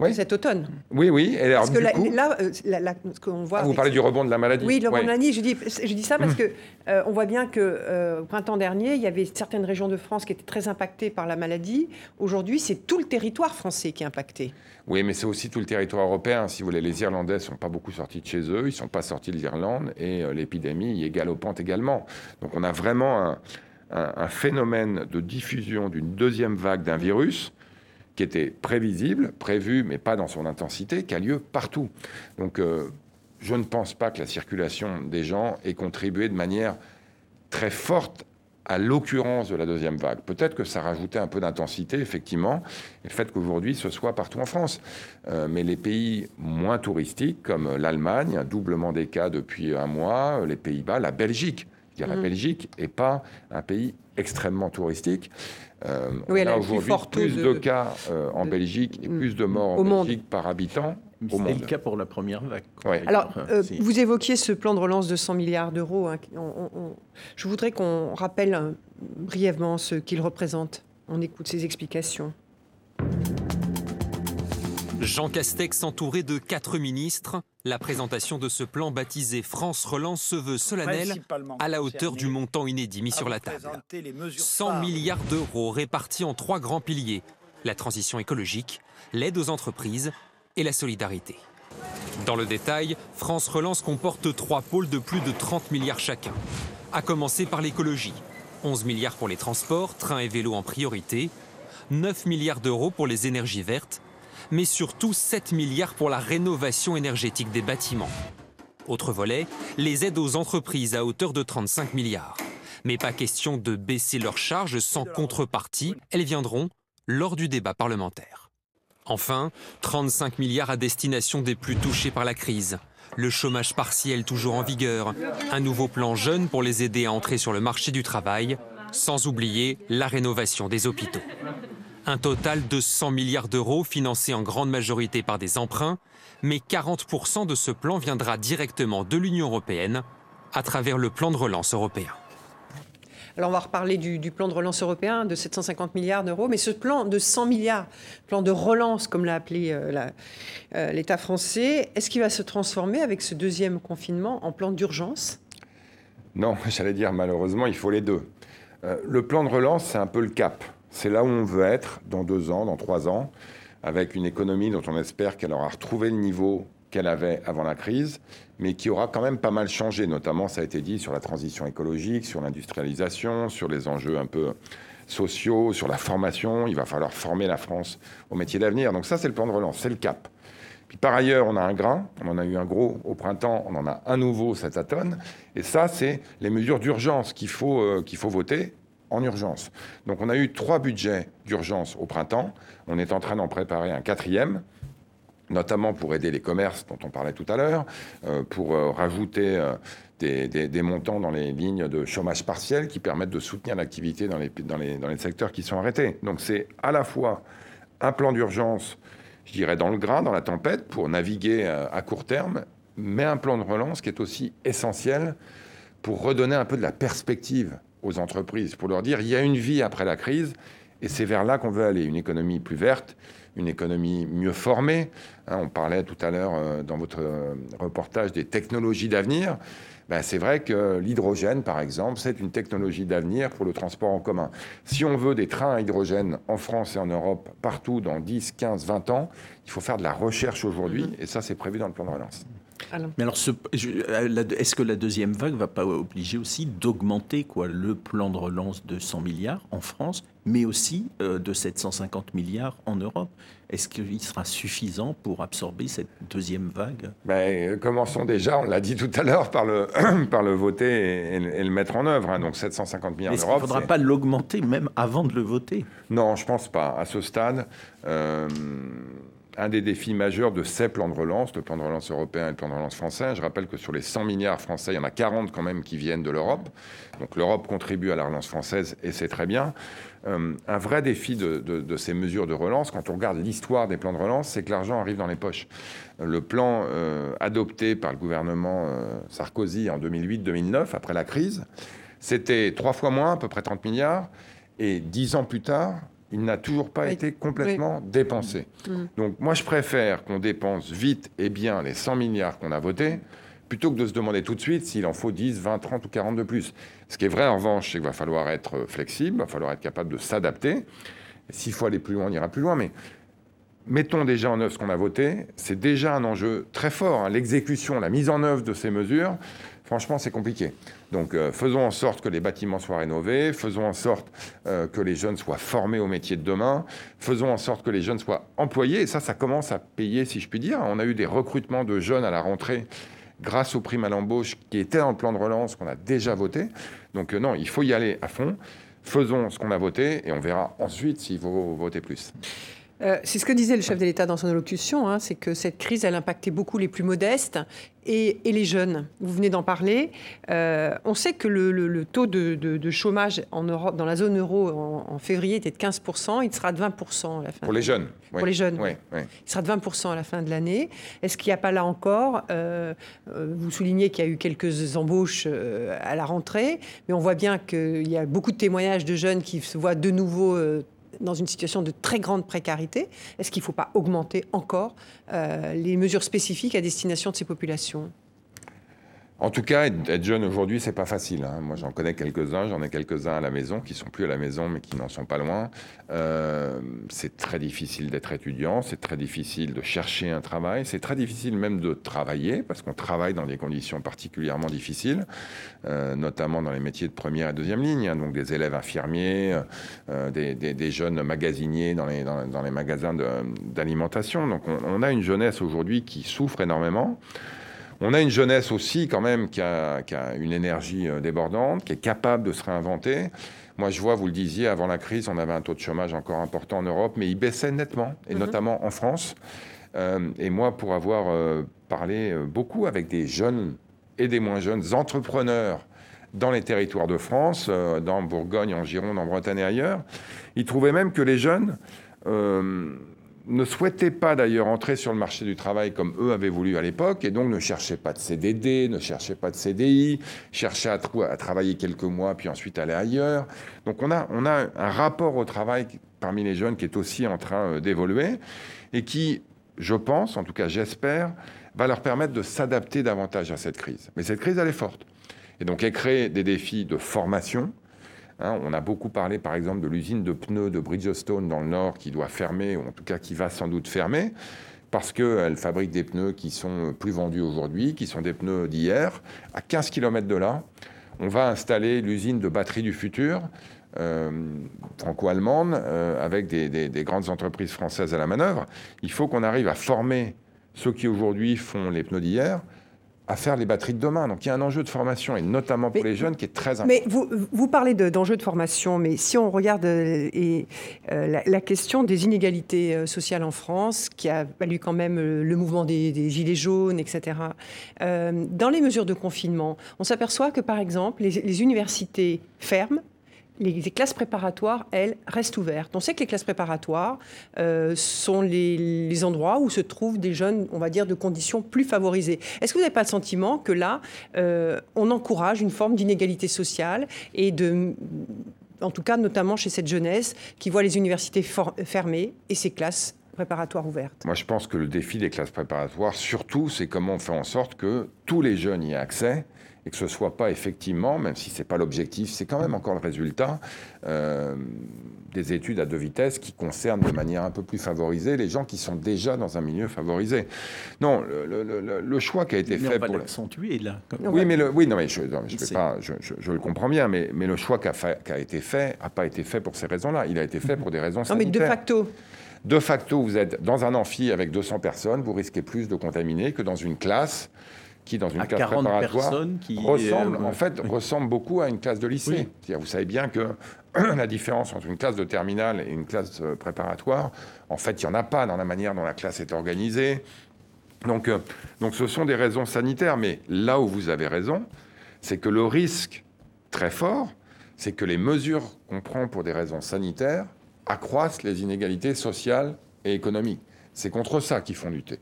oui. cet automne. Oui, oui. Et alors, parce que là, coup, là, là, ce qu'on voit. Ah, vous parlez du rebond de la maladie. Oui, le rebond ouais. de la maladie. Je dis, je dis ça parce que euh, on voit bien que euh, au printemps dernier, il y avait certaines régions de France qui étaient très impactées par la maladie. Aujourd'hui, c'est tout le territoire français qui est impacté. Oui, mais c'est aussi tout le territoire européen. Si vous voulez, les Irlandais sont pas beaucoup sortis de chez eux, ils sont pas sortis de l'Irlande et euh, l'épidémie est galopante également. Donc, on a vraiment un, un, un phénomène de diffusion d'une deuxième vague d'un virus qui était prévisible, prévu, mais pas dans son intensité, qui a lieu partout. Donc, euh, je ne pense pas que la circulation des gens ait contribué de manière très forte à l'occurrence de la deuxième vague. Peut-être que ça rajoutait un peu d'intensité, effectivement, et le fait qu'aujourd'hui ce soit partout en France. Euh, mais les pays moins touristiques, comme l'Allemagne, un doublement des cas depuis un mois, les Pays-Bas, la Belgique, dire mmh. la Belgique n'est pas un pays extrêmement touristique. Euh, oui, on a aujourd'hui plus de, de cas euh, en de, Belgique et plus de morts en Belgique par habitant. C'était le cas pour la première vague. Ouais. Alors, euh, vous évoquiez ce plan de relance de 100 milliards d'euros. Hein, on, on, je voudrais qu'on rappelle hein, brièvement ce qu'il représente. On écoute ses explications. Jean Castex entouré de quatre ministres, la présentation de ce plan baptisé France Relance se veut solennel à la hauteur du montant inédit mis sur la table. 100 milliards d'euros répartis en trois grands piliers, la transition écologique, l'aide aux entreprises et la solidarité. Dans le détail, France Relance comporte trois pôles de plus de 30 milliards chacun. À commencer par l'écologie, 11 milliards pour les transports, trains et vélos en priorité, 9 milliards d'euros pour les énergies vertes, mais surtout 7 milliards pour la rénovation énergétique des bâtiments. Autre volet, les aides aux entreprises à hauteur de 35 milliards. Mais pas question de baisser leurs charges sans contrepartie, elles viendront lors du débat parlementaire. Enfin, 35 milliards à destination des plus touchés par la crise. Le chômage partiel toujours en vigueur, un nouveau plan jeune pour les aider à entrer sur le marché du travail, sans oublier la rénovation des hôpitaux. Un total de 100 milliards d'euros financés en grande majorité par des emprunts, mais 40% de ce plan viendra directement de l'Union européenne à travers le plan de relance européen. Alors on va reparler du, du, plan de relance européen de 750 milliards d'euros, mais ce plan de 100 milliards, plan de relance comme l'a appelé euh, l'État euh, français, est-ce qu'il va se transformer avec ce deuxième confinement en plan d'urgence? Non, j'allais dire malheureusement il faut les deux. Euh, le plan de relance, c'est un peu le cap. C'est là où on veut être dans deux ans, dans trois ans, avec une économie dont on espère qu'elle aura retrouvé le niveau qu'elle avait avant la crise, mais qui aura quand même pas mal changé, notamment, ça a été dit, sur la transition écologique, sur l'industrialisation, sur les enjeux un peu sociaux, sur la formation. Il va falloir former la France au métier d'avenir. Donc ça, c'est le plan de relance, c'est le cap. Puis par ailleurs, on a un grain, on en a eu un gros au printemps, on en a un nouveau cet automne. Et ça, c'est les mesures d'urgence qu'il faut, euh, qu'il faut voter en urgence. Donc on a eu trois budgets d'urgence au printemps. On est en train d'en préparer un quatrième notamment pour aider les commerces dont on parlait tout à l'heure, euh, pour euh, rajouter euh, des, montants dans les lignes de chômage partiel qui permettent de soutenir l'activité dans les, dans, les, dans les secteurs qui sont arrêtés. Donc c'est à la fois un plan d'urgence, je dirais, dans le grain, dans la tempête, pour naviguer à court terme, mais un plan de relance qui est aussi essentiel pour redonner un peu de la perspective aux entreprises pour leur dire il y a une vie après la crise et c'est vers là qu'on veut aller, une économie plus verte, une économie mieux formée. Hein, on parlait tout à l'heure euh, dans votre euh, reportage des technologies d'avenir. Ben, c'est vrai que l'hydrogène, par exemple, c'est une technologie d'avenir pour le transport en commun. Si on veut des trains à hydrogène en France et en Europe, partout dans 10, 15, 20 ans, il faut faire de la recherche aujourd'hui, et ça, c'est prévu dans le plan de relance. Alors. Mais alors, euh, est-ce que la deuxième vague va pas obliger aussi d'augmenter quoi le plan de relance de 100 milliards en France, mais aussi euh, de 750 milliards en Europe? Est-ce qu'il sera suffisant pour absorber cette deuxième vague? Ben, Commençons déjà, on l'a dit tout à l'heure, par le, par le voter et, et, le mettre en œuvre. Hein, donc 750 milliards d'euros. Il ne faudra pas l'augmenter même avant de le voter? Non, je pense pas. À ce stade. Euh un des défis majeurs de ces plans de relance, le plan de relance européen et le plan de relance français. Je rappelle que sur les 100 milliards français, il y en a 40 quand même qui viennent de l'Europe. Donc l'Europe contribue à la relance française et c'est très bien. Euh, un vrai défi de, ces mesures de relance, quand on regarde l'histoire des plans de relance, c'est que l'argent arrive dans les poches. Le plan euh, adopté par le gouvernement euh, Sarkozy en 2008-2009, après la crise, c'était trois fois moins, à peu près 30 milliards. Et dix ans plus tard, il n'a toujours pas été complètement dépensé. Mm. Donc moi, je préfère qu'on dépense vite et bien les 100 milliards qu'on a votés, plutôt que de se demander tout de suite s'il en faut 10, 20, 30 ou 40 de plus. Ce qui est vrai, en revanche, c'est qu'il va falloir être flexible, il va falloir être capable de s'adapter. S'il faut aller plus loin, on ira plus loin, mais mettons déjà en œuvre ce qu'on a voté. C'est déjà un enjeu très fort. Hein. L'exécution, la mise en œuvre de ces mesures, franchement, c'est compliqué. Donc euh, faisons en sorte que les bâtiments soient rénovés, faisons en sorte euh, que les jeunes soient formés au métier de demain, faisons en sorte que les jeunes soient employés. Et ça, ça commence à payer, si je puis dire. On a eu des recrutements de jeunes à la rentrée grâce aux primes à l'embauche qui étaient dans le plan de relance qu'on a déjà voté. Donc euh, non, il faut y aller à fond. Faisons ce qu'on a voté et on verra ensuite s'il faut voter plus. Euh, c'est ce que disait le chef de l'État dans son allocution, hein, c'est que cette crise, elle impactait beaucoup les plus modestes et, les jeunes. Vous venez d'en parler. Euh, on sait que le, taux de, chômage en Europe, dans la zone euro en, février était de 15%, il sera de 20% à la fin. Pour les jeunes Pour les jeunes, oui. Il sera de 20% à la fin de l'année. Est-ce qu'il n'y a pas là encore, euh, vous soulignez qu'il y a eu quelques embauches à la rentrée, mais on voit bien qu'il y a beaucoup de témoignages de jeunes qui se voient de nouveau dans une situation de très grande précarité. Est-ce qu'il ne faut pas augmenter encore euh, les mesures spécifiques à destination de ces populations? En tout cas, être jeune aujourd'hui, c'est pas facile. Hein. Moi, j'en connais quelques-uns, j'en ai quelques-uns à la maison qui sont plus à la maison, mais qui n'en sont pas loin. Euh, c'est très difficile d'être étudiant, c'est très difficile de chercher un travail, c'est très difficile même de travailler parce qu'on travaille dans des conditions particulièrement difficiles, euh, notamment dans les métiers de première et deuxième ligne, hein. donc des élèves infirmiers, euh, des, jeunes magasiniers dans les, magasins d'alimentation. Donc, on, on a une jeunesse aujourd'hui qui souffre énormément. On a une jeunesse aussi quand même qui a, une énergie euh, débordante, qui est capable de se réinventer. Moi, je vois, vous le disiez, avant la crise, on avait un taux de chômage encore important en Europe, mais il baissait nettement, et mhm. notamment en France. Euh, et moi, pour avoir euh, parlé beaucoup avec des jeunes et des moins jeunes entrepreneurs dans les territoires de France, dans Bourgogne, en Gironde, en Bretagne et ailleurs, ils trouvaient même que les jeunes ne souhaitaient pas d'ailleurs entrer sur le marché du travail comme eux avaient voulu à l'époque, et donc ne cherchaient pas de CDD, ne cherchaient pas de CDI, cherchaient à, à, travailler quelques mois, puis ensuite aller ailleurs. Donc on a, on a un rapport au travail parmi les jeunes qui est aussi en train euh, d'évoluer, et qui, je pense, en tout cas j'espère, va leur permettre de s'adapter davantage à cette crise. Mais cette crise, elle est forte. Et donc elle crée des défis de formation, Hein, on a beaucoup parlé, par exemple, de l'usine de pneus de Bridgestone dans le Nord qui doit fermer, ou en tout cas qui va sans doute fermer, parce qu'elle fabrique des pneus qui sont plus vendus aujourd'hui, qui sont des pneus d'hier. À 15 km de là, on va installer l'usine de batterie du futur, euh, franco-allemande, euh, avec des, grandes entreprises françaises à la manœuvre. Il faut qu'on arrive à former ceux qui aujourd'hui font les pneus d'hier à faire les batteries de demain. Donc il y a un enjeu de formation, et notamment pour les jeunes, qui est très important. Mais vous, vous parlez d'enjeux de, formation, mais si on regarde euh, et, euh, la, question des inégalités euh, sociales en France, qui a valu quand même le mouvement des, Gilets jaunes, etc., dans les mesures de confinement, on s'aperçoit que, par exemple, les, les universités ferment les, classes préparatoires, elles, restent ouvertes. On sait que les classes préparatoires euh, sont les, endroits où se trouvent des jeunes, on va dire, de conditions plus favorisées. Est-ce que vous n'avez pas le sentiment que là, euh, on encourage une forme d'inégalité sociale et de en tout cas notamment chez cette jeunesse qui voit les universités fermées et ces classes préparatoires ouvertes Moi, je pense que le défi des classes préparatoires, surtout, c'est comment on fait en sorte que tous les jeunes y aient accès et que ce soit pas effectivement, même si c'est pas l'objectif, c'est quand même encore le résultat euh, des études à deux vitesses qui concernent de manière un peu plus favorisée les gens qui sont déjà dans un milieu favorisé. Non, le, choix qui a été fait on pour l'accentuer là. Oui, mais le, oui, non, mais je, je, pas, je, le comprends bien, mais, mais le choix qui a, qui a été fait n'a pas été fait pour ces raisons-là. Il a été fait pour des raisons sanitaires. Non, mais de facto. De facto, vous êtes dans un amphi avec 200 personnes, vous risquez plus de contaminer que dans une classe qui, dans une classe préparatoire, ressemble, en fait, ressemble beaucoup à une classe de lycée. Vous savez bien que la différence entre une classe de terminale et une classe euh, préparatoire, en fait, il n'y en a pas dans la manière dont la classe est organisée. Donc, euh, donc ce sont des raisons sanitaires, mais là où vous avez raison, c'est que le risque très fort, c'est que les mesures qu'on prend pour des raisons sanitaires accroissent les inégalités sociales et économiques. C'est contre ça qu'ils font lutter.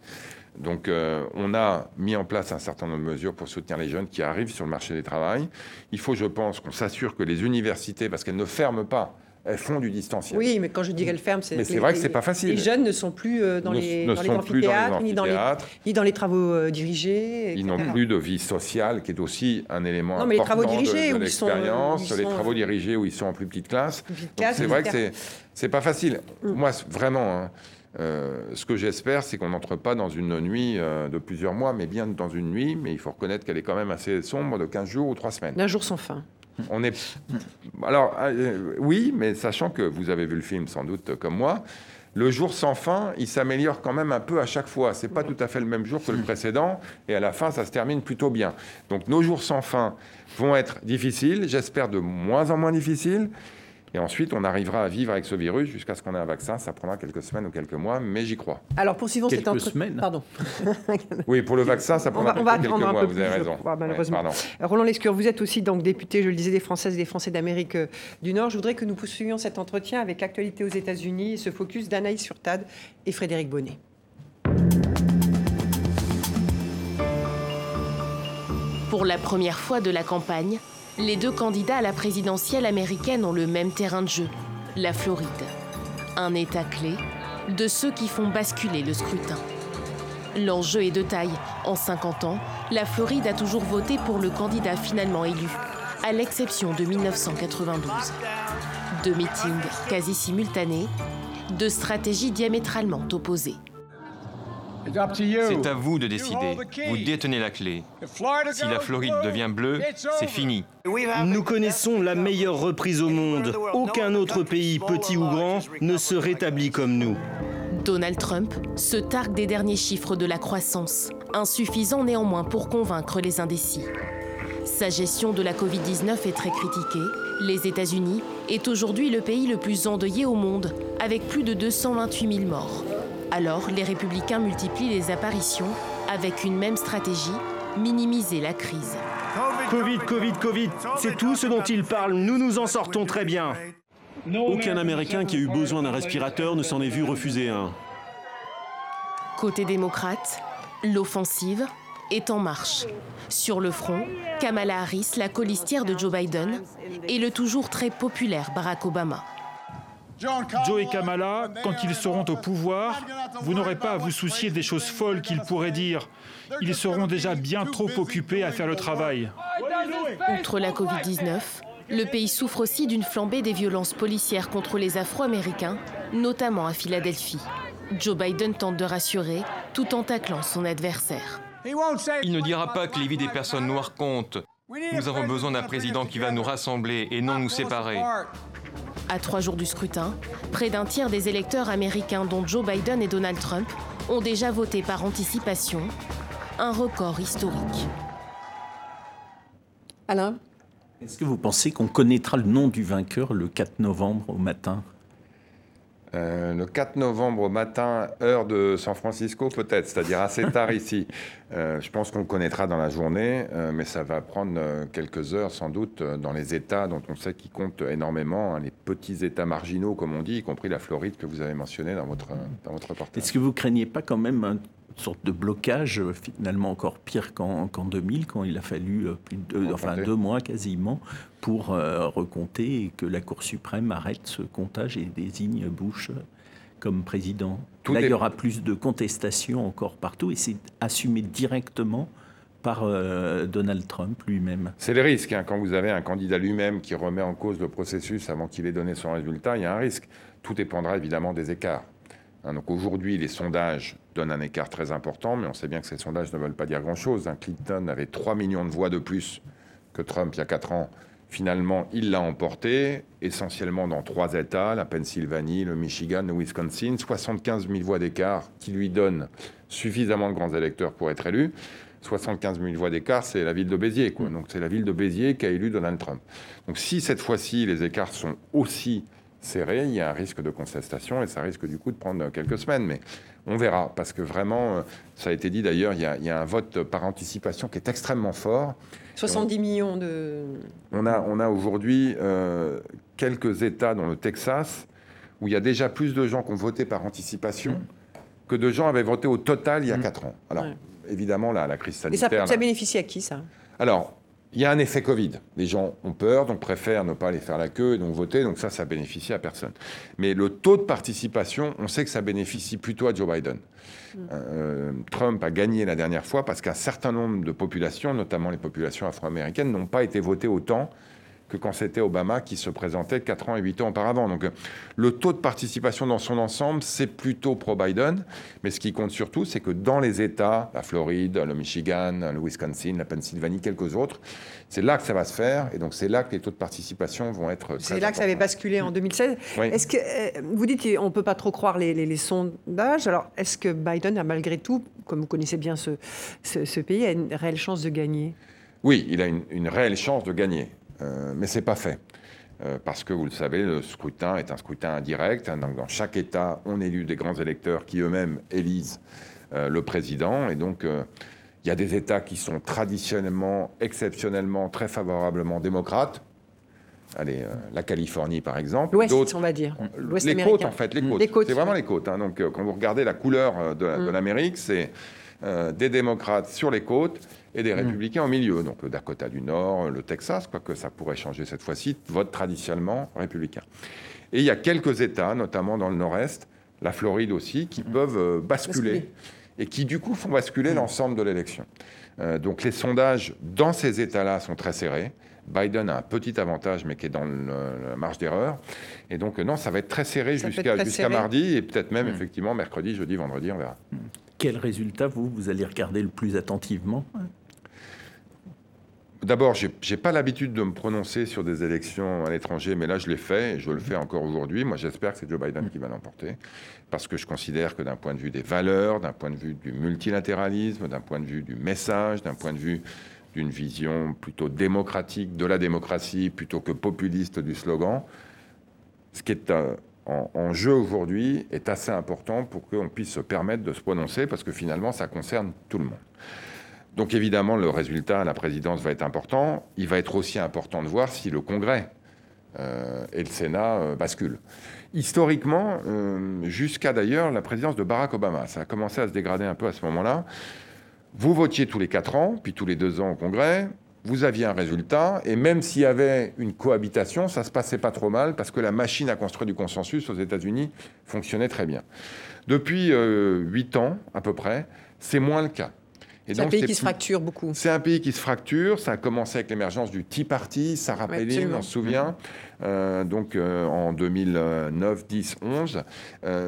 Donc euh, on a mis en place un certain nombre de mesures pour soutenir les jeunes qui arrivent sur le marché du travail. Il faut, je pense, qu'on s'assure que les universités, parce qu'elles ne ferment pas, elles font du distanciel. Oui, mais quand je dis qu'elles ferment, c'est. Mais c'est vrai que c'est pas facile. Les jeunes ne sont plus euh, dans, les, dans, les, amphithéâtres, ni, dans les, ni dans les travaux euh, dirigés. Ils n'ont plus de vie sociale, qui est aussi un élément non, mais important les travaux dirigés, de, l'expérience. Les travaux dirigés où ils sont en plus petite classe. C'est vrai que c'est pas facile. Mm. Moi, vraiment. Hein, euh, ce que j'espère, c'est qu'on n'entre pas dans une nuit euh, de plusieurs mois, mais bien dans une nuit, mais il faut reconnaître qu'elle est quand même assez sombre, de 15 jours ou 3 semaines. D'un jour sans fin. On est... Alors, euh, oui, mais sachant que vous avez vu le film sans doute comme moi, le jour sans fin, il s'améliore quand même un peu à chaque fois. C'est pas tout à fait le même jour que le précédent, et à la fin, ça se termine plutôt bien. Donc, nos jours sans fin vont être difficiles, j'espère de moins en moins difficiles. Et ensuite, on arrivera à vivre avec ce virus jusqu'à ce qu'on ait un vaccin. Ça prendra quelques semaines ou quelques mois, mais j'y crois. Alors, poursuivons quelques cette semaine. Pardon. oui, pour le vaccin, ça prendra quelques mois. Vous avez raison. malheureusement. Roland Lescure, vous êtes aussi donc député, je le disais, des Françaises et des Français d'Amérique euh, du Nord. Je voudrais que nous poursuivions cet entretien avec l'actualité aux États-Unis et ce focus d'Anaïs Surtade et Frédéric Bonnet. Pour la première fois de la campagne, les deux candidats à la présidentielle américaine ont le même terrain de jeu, la Floride. Un État clé de ceux qui font basculer le scrutin. L'enjeu est de taille. En 50 ans, la Floride a toujours voté pour le candidat finalement élu, à l'exception de 1992. Deux meetings quasi simultanés, deux stratégies diamétralement opposées. C'est à vous de décider. Vous détenez la clé. Si la Floride devient bleue, c'est fini. Nous connaissons la meilleure reprise au monde. Aucun autre pays, petit ou grand, ne se rétablit comme nous. Donald Trump se targue des derniers chiffres de la croissance, insuffisant néanmoins pour convaincre les indécis. Sa gestion de la Covid-19 est très critiquée. Les États-Unis est aujourd'hui le pays le plus endeuillé au monde, avec plus de 228 000 morts. Alors, les républicains multiplient les apparitions avec une même stratégie, minimiser la crise. Covid, Covid, Covid, c'est tout ce dont ils parlent. Nous nous en sortons très bien. Aucun Américain qui a eu besoin d'un respirateur ne s'en est vu refuser un. Côté démocrate, l'offensive est en marche. Sur le front, Kamala Harris, la colistière de Joe Biden, et le toujours très populaire Barack Obama. Joe et Kamala, quand ils seront au pouvoir, vous n'aurez pas à vous soucier des choses folles qu'ils pourraient dire. Ils seront déjà bien trop occupés à faire le travail. Outre la Covid-19, le pays souffre aussi d'une flambée des violences policières contre les Afro-Américains, notamment à Philadelphie. Joe Biden tente de rassurer tout en taclant son adversaire. Il ne dira pas que les vies des personnes noires comptent. Nous avons besoin d'un président qui va nous rassembler et non nous séparer. À trois jours du scrutin, près d'un tiers des électeurs américains, dont Joe Biden et Donald Trump, ont déjà voté par anticipation, un record historique. Alain? Est-ce que vous pensez qu'on connaîtra le nom du vainqueur le 4 novembre au matin? Euh, le 4 novembre au matin, heure de San Francisco, peut-être, c'est-à-dire assez tard ici. Euh, je pense qu'on le connaîtra dans la journée, euh, mais ça va prendre quelques heures sans doute dans les États dont on sait qu'ils comptent énormément, hein, les petits États marginaux, comme on dit, y compris la Floride que vous avez mentionné dans votre, dans votre reportage. Est-ce que vous craignez pas quand même un sorte de blocage finalement encore pire qu'en 2000 quand il a fallu plus de, enfin deux mois quasiment pour euh, recompter et que la Cour suprême arrête ce comptage et désigne Bush comme président. Là, il y aura plus de contestations encore partout et c'est assumé directement par euh, Donald Trump lui-même. C'est le risque. Hein. Quand vous avez un candidat lui-même qui remet en cause le processus avant qu'il ait donné son résultat, il y a un risque. Tout dépendra évidemment des écarts. Hein. donc aujourd'hui, les sondages donnent un écart très important, mais on sait bien que ces sondages ne veulent pas dire grand-chose. Hein. Clinton avait 3 millions de voix de plus que Trump il y a 4 ans Finalement, il l'a emporté, essentiellement dans trois États, la Pennsylvanie, le Michigan, le Wisconsin, 75 000 voix d'écart qui lui donnent suffisamment de grands électeurs pour être élu. 75 000 voix d'écart, c'est la ville de Béziers. Quoi. Donc c'est la ville de Béziers qui a élu Donald Trump. Donc si cette fois-ci les écarts sont aussi serrés, il y a un risque de contestation et ça risque du coup de prendre quelques semaines. Mais on verra, parce que vraiment, euh, ça a été dit d'ailleurs, il, y a un vote par anticipation qui est extrêmement fort. 70 millions de... On a, on a aujourd'hui euh, quelques États, dont le Texas, où il y a déjà plus de gens qui ont voté par anticipation mmh. que de gens avaient voté au total il y a 4 mmh. ans. Alors, évidemment, la, la crise sanitaire... Et ça, ça bénéficie à qui, ça? Alors, il y a un effet Covid. Les gens ont peur, donc préfèrent ne pas aller faire la queue et donc voter. Donc ça, ça bénéficie à personne. Mais le taux de participation, on sait que ça bénéficie plutôt à Joe Biden. Mm. Euh, Trump a gagné la dernière fois parce qu'un certain nombre de populations, notamment les populations afro-américaines, n'ont pas été votées autant que quand c'était Obama qui se présentait 4 ans et 8 ans auparavant. Donc le taux de participation dans son ensemble, c'est plutôt pro-Biden. Mais ce qui compte surtout, c'est que dans les États, la Floride, le Michigan, le Wisconsin, la Pennsylvanie, quelques autres, c'est là que ça va se faire. Et donc c'est là que les taux de participation vont être C'est là que ça avait basculé en 2016. Est-ce que euh, vous dites qu'on ne peut pas trop croire les, sondages Alors est-ce que Biden a malgré tout, comme vous connaissez bien ce, ce, pays, a une réelle chance de gagner? Oui, il a une, une réelle chance de gagner. Euh, mais ce n'est pas fait. Euh, parce que vous le savez, le scrutin est un scrutin indirect. Hein, donc dans chaque État, on élit des grands électeurs qui eux-mêmes élisent euh, le président. Et donc, il y a des États qui sont traditionnellement, exceptionnellement, très favorablement démocrates. Allez, la Californie, par exemple. L'Ouest, on va dire. Les côtes, en fait, les côtes. c'est vraiment les côtes. Hein. Donc, quand vous regardez la couleur de, de mm. l'Amérique, c'est des démocrates sur les côtes et des mm. républicains au milieu. Donc le Dakota du Nord, le Texas, quoique ça pourrait changer cette fois-ci, votent traditionnellement républicains. Et il y a quelques États, notamment dans le Nord-Est, la Floride aussi, qui mm. peuvent euh, basculer, et qui du coup font basculer mm. l'ensemble de l'élection. Euh, donc les sondages dans ces États-là sont très serrés. Biden a un petit avantage, mais qui est dans la marge d'erreur. Et donc, non, ça va être très serré jusqu'à mardi, et peut-être même, effectivement, mercredi, jeudi, vendredi, on verra. Quel résultat, vous, vous allez regarder le plus attentivement? D'abord, je n'ai pas l'habitude de me prononcer sur des élections à l'étranger, mais là, je l'ai fait et je le fais encore aujourd'hui. Moi, j'espère que c'est Joe Biden qui va l'emporter, parce que je considère que d'un point de vue des valeurs, d'un point de vue du multilatéralisme, d'un point de vue du message, d'un point de vue d'une vision plutôt démocratique de la démocratie plutôt que populiste du slogan, ce qui est euh, en, en, jeu aujourd'hui est assez important pour qu'on puisse se permettre de se prononcer, parce que finalement, ça concerne tout le monde. Donc évidemment, le résultat à la présidence va être important. Il va être aussi important de voir si le Congrès euh, et le Sénat euh, basculent. Historiquement, euh, jusqu'à d'ailleurs la présidence de Barack Obama, ça a commencé à se dégrader un peu à ce moment-là. Vous votiez tous les quatre ans, puis tous les deux ans au Congrès. Vous aviez un résultat, et même s'il y avait une cohabitation, ça se passait pas trop mal parce que la machine à construire du consensus aux États-Unis fonctionnait très bien. Depuis huit ans à peu près, c'est moins le cas. C'est un pays qui se fracture beaucoup. C'est un pays qui se fracture. Ça a commencé avec l'émergence du Tea Party, Sarah Palin, on se souvient, euh, donc euh, en 2009, 10, 11.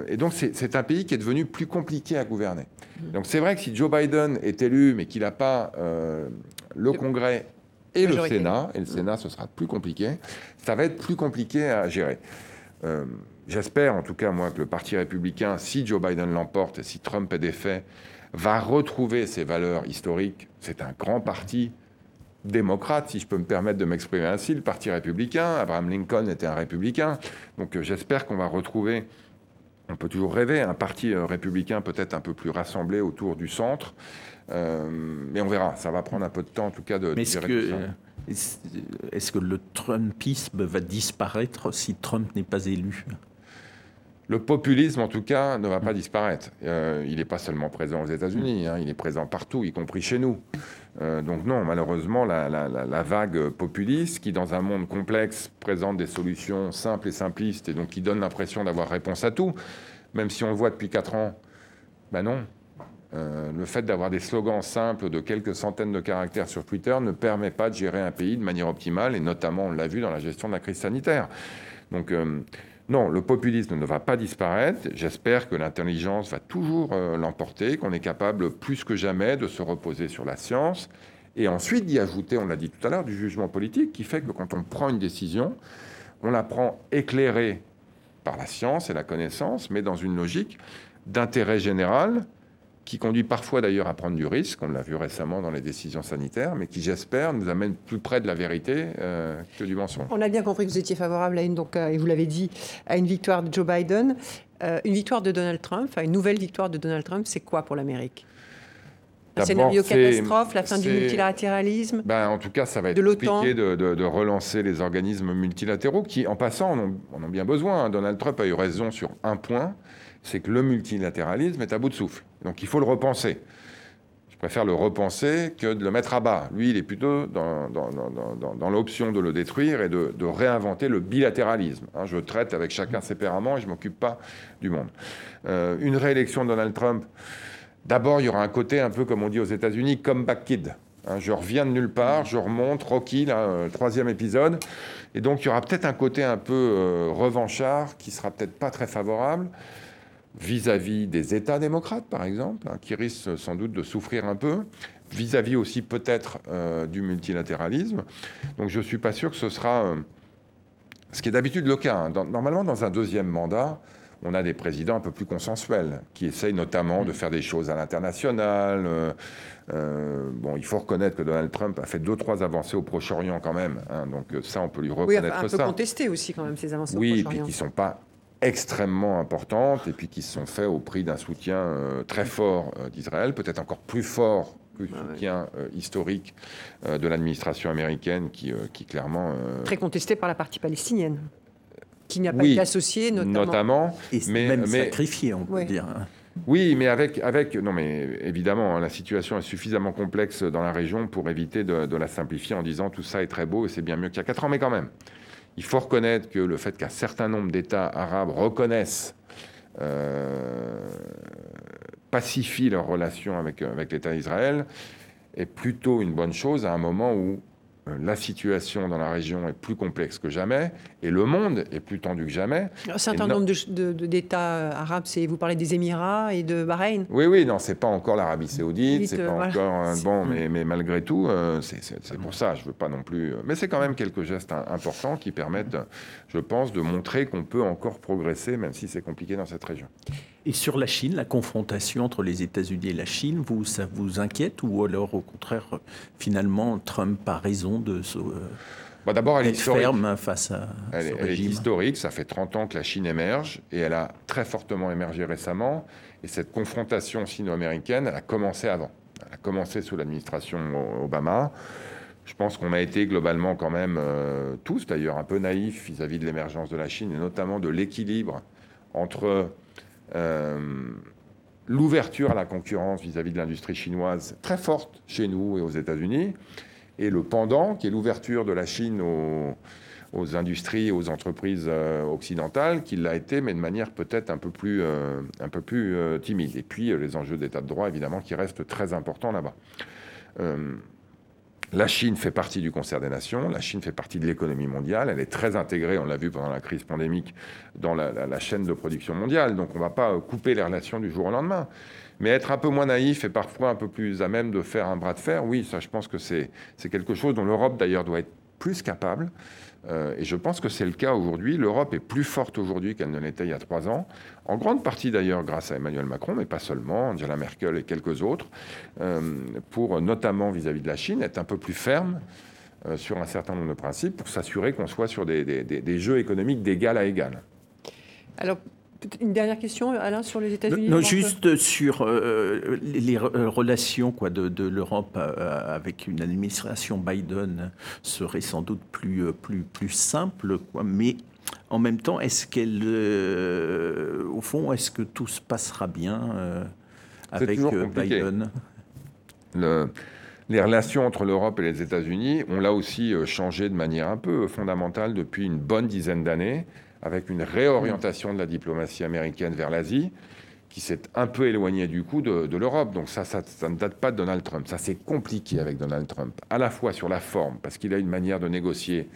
et donc c'est un pays qui est devenu plus compliqué à gouverner. Mm. Donc c'est vrai que si Joe Biden est élu, mais qu'il n'a pas euh, le, Congrès et le Sénat, et le Sénat ce sera plus compliqué, ça va être plus compliqué à gérer. J'espère en tout cas, moi, que le Parti républicain, si Joe Biden l'emporte et si Trump est défait, va retrouver ses valeurs historiques. C'est un grand parti démocrate, si je peux me permettre de m'exprimer ainsi, le Parti républicain. Abraham Lincoln était un républicain. Donc euh, j'espère qu'on va retrouver, on peut toujours rêver, un parti euh, républicain peut-être un peu plus rassemblé autour du centre. Euh, mais on verra, ça va prendre un peu de temps en tout cas de... Mais est-ce que, est-ce que le Trumpisme va disparaître si Trump n'est pas élu? Le populisme, en tout cas, ne va pas disparaître. Euh, il n'est pas seulement présent aux États-Unis, hein, il est présent partout, y compris chez nous. Euh, donc non, malheureusement, la, vague populiste, qui dans un monde complexe présente des solutions simples et simplistes, et donc qui donne l'impression d'avoir réponse à tout, même si on le voit depuis 4 ans, ben non. Euh, le fait d'avoir des slogans simples de quelques centaines de caractères sur Twitter ne permet pas de gérer un pays de manière optimale, et notamment, on l'a vu dans la gestion de la crise sanitaire. Donc non, le populisme ne va pas disparaître. J'espère que l'intelligence va toujours euh, l'emporter, qu'on est capable plus que jamais de se reposer sur la science et ensuite d'y ajouter, on l'a dit tout à l'heure, du jugement politique qui fait que quand on prend une décision, on la prend éclairée par la science et la connaissance, mais dans une logique d'intérêt général qui conduit parfois d'ailleurs à prendre du risque, on l'a vu récemment dans les décisions sanitaires, mais qui, j'espère, nous amène plus près de la vérité euh, que du mensonge. On a bien compris que vous étiez favorable à une, donc, euh, et vous l'avez dit, à une victoire de Joe Biden. Euh, une victoire de Donald Trump, enfin une nouvelle victoire de Donald Trump, c'est quoi pour l'Amérique? Un scénario catastrophe, la fin du multilatéralisme? Ben, En tout cas, ça va être compliqué de, de, relancer les organismes multilatéraux qui, en passant, en ont, en ont bien besoin. Donald Trump a eu raison sur un point, c'est que le multilatéralisme est à bout de souffle. Donc il faut le repenser. Je préfère le repenser que de le mettre à bas. Lui, il est plutôt dans, dans, l'option de le détruire et de, réinventer le bilatéralisme. Hein, je traite avec chacun séparément et je ne m'occupe pas du monde. Euh, une réélection de Donald Trump, d'abord, il y aura un côté un peu, comme on dit aux États-Unis, comeback kid. Hein, je reviens de nulle part, je remonte, Rocky, là, troisième épisode. Et donc, il y aura peut-être un côté un peu euh, revanchard qui sera peut-être pas très favorable vis-à-vis des États démocrates, par exemple, hein, qui risquent sans doute de souffrir un peu, vis-à-vis aussi peut-être euh, du multilatéralisme. Donc je ne suis pas sûr que ce sera euh, ce qui est d'habitude le cas. Hein. normalement, dans un deuxième mandat, on a des présidents un peu plus consensuels, qui essayent notamment de faire des choses à l'international. Euh, bon, il faut reconnaître que Donald Trump a fait deux, trois avancées au Proche-Orient quand même. Hein. donc ça, on peut lui reconnaître oui, un peu contester aussi quand même ces avancées oui, au Proche-Orient. Oui, puis qui ne sont pas extrêmement importantes et puis qui se sont faits au prix d'un soutien euh, très fort euh, d'Israël, peut-être encore plus fort que le ah soutien euh, historique de l'administration américaine qui, qui clairement... Très contesté par la partie palestinienne, qui n'a pas été associée notamment. notamment et mais, même sacrifié, on peut dire. Hein. Oui, mais avec, avec non, mais évidemment, hein, la situation est suffisamment complexe dans la région pour éviter de, de la simplifier en disant tout ça est très beau et c'est bien mieux qu'il y a 4 ans, mais quand même. Il faut reconnaître que le fait qu'un certain nombre d'États arabes reconnaissent, euh, pacifient leurs relations avec, avec l'État d'Israël est plutôt une bonne chose à un moment où euh, la situation dans la région est plus complexe que jamais et le monde est plus tendu que jamais. Un certain nombre d'États euh, arabes, c'est vous parlez des Émirats et de Bahreïn. Oui, oui, non, c'est pas encore l'Arabie Saoudite, c'est pas euh, encore bon, mais, mais, malgré tout, c'est pour ça. Je veux pas non plus, mais c'est quand même quelques gestes importants qui permettent, je pense, de montrer qu'on peut encore progresser, même si c'est compliqué dans cette région. Et sur la Chine, la confrontation entre les États-Unis et la Chine, vous, ça vous inquiète ou alors au contraire, finalement, Trump a raison de se. Euh, bah D'abord, elle est historique. ferme face à. Elle, elle est historique. Ça fait 30 ans que la Chine émerge et elle a très fortement émergé récemment. Et cette confrontation sino-américaine, elle a commencé avant. Elle a commencé sous l'administration Obama. Je pense qu'on a été globalement quand même euh, tous d'ailleurs un peu naïfs vis-à-vis de l'émergence de la Chine et notamment de l'équilibre entre l'ouverture à la concurrence vis-à-vis de l'industrie chinoise très forte chez nous et aux États-Unis, et le pendant, qui est l'ouverture de la Chine aux, industries, aux entreprises euh, occidentales, qui l'a été, mais de manière peut-être un peu plus, euh, un peu plus timide. Et puis les enjeux d'état de droit, évidemment, qui restent très importants là-bas. La Chine fait partie du concert des nations, la Chine fait partie de l'économie mondiale, elle est très intégrée, on l'a vu pendant la crise pandémique, dans la, chaîne de production mondiale. Donc on ne va pas couper les relations du jour au lendemain. Mais être un peu moins naïf et parfois un peu plus à même de faire un bras de fer, oui, ça je pense que c'est quelque chose dont l'Europe d'ailleurs doit être plus capable. Euh, et je pense que c'est le cas aujourd'hui. L'Europe est plus forte aujourd'hui qu'elle ne l'était il y a trois ans, en grande partie d'ailleurs grâce à Emmanuel Macron, mais pas seulement, Angela Merkel et quelques autres, euh, pour notamment vis-à-vis de la Chine être un peu plus ferme euh, sur un certain nombre de principes pour s'assurer qu'on soit sur des, jeux économiques d'égal à égal. Une dernière question, Alain, sur les États-Unis Non, juste sur euh, les euh, relations quoi, de, l'Europe euh, avec une administration Biden serait sans doute plus, plus, plus simple, quoi, mais en même temps, est-ce qu'elle, au fond, est-ce que tout se passera bien avec Biden? Les relations entre l'Europe et les États-Unis ont là aussi changé de manière un peu fondamentale depuis une bonne dizaine d'années avec une réorientation de la diplomatie américaine vers l'Asie, qui s'est un peu éloignée du coup de, l'Europe. Donc ça, ça, ne date pas de Donald Trump. Ça, c'est compliqué avec Donald Trump, à la fois sur la forme, parce qu'il a une manière de négocier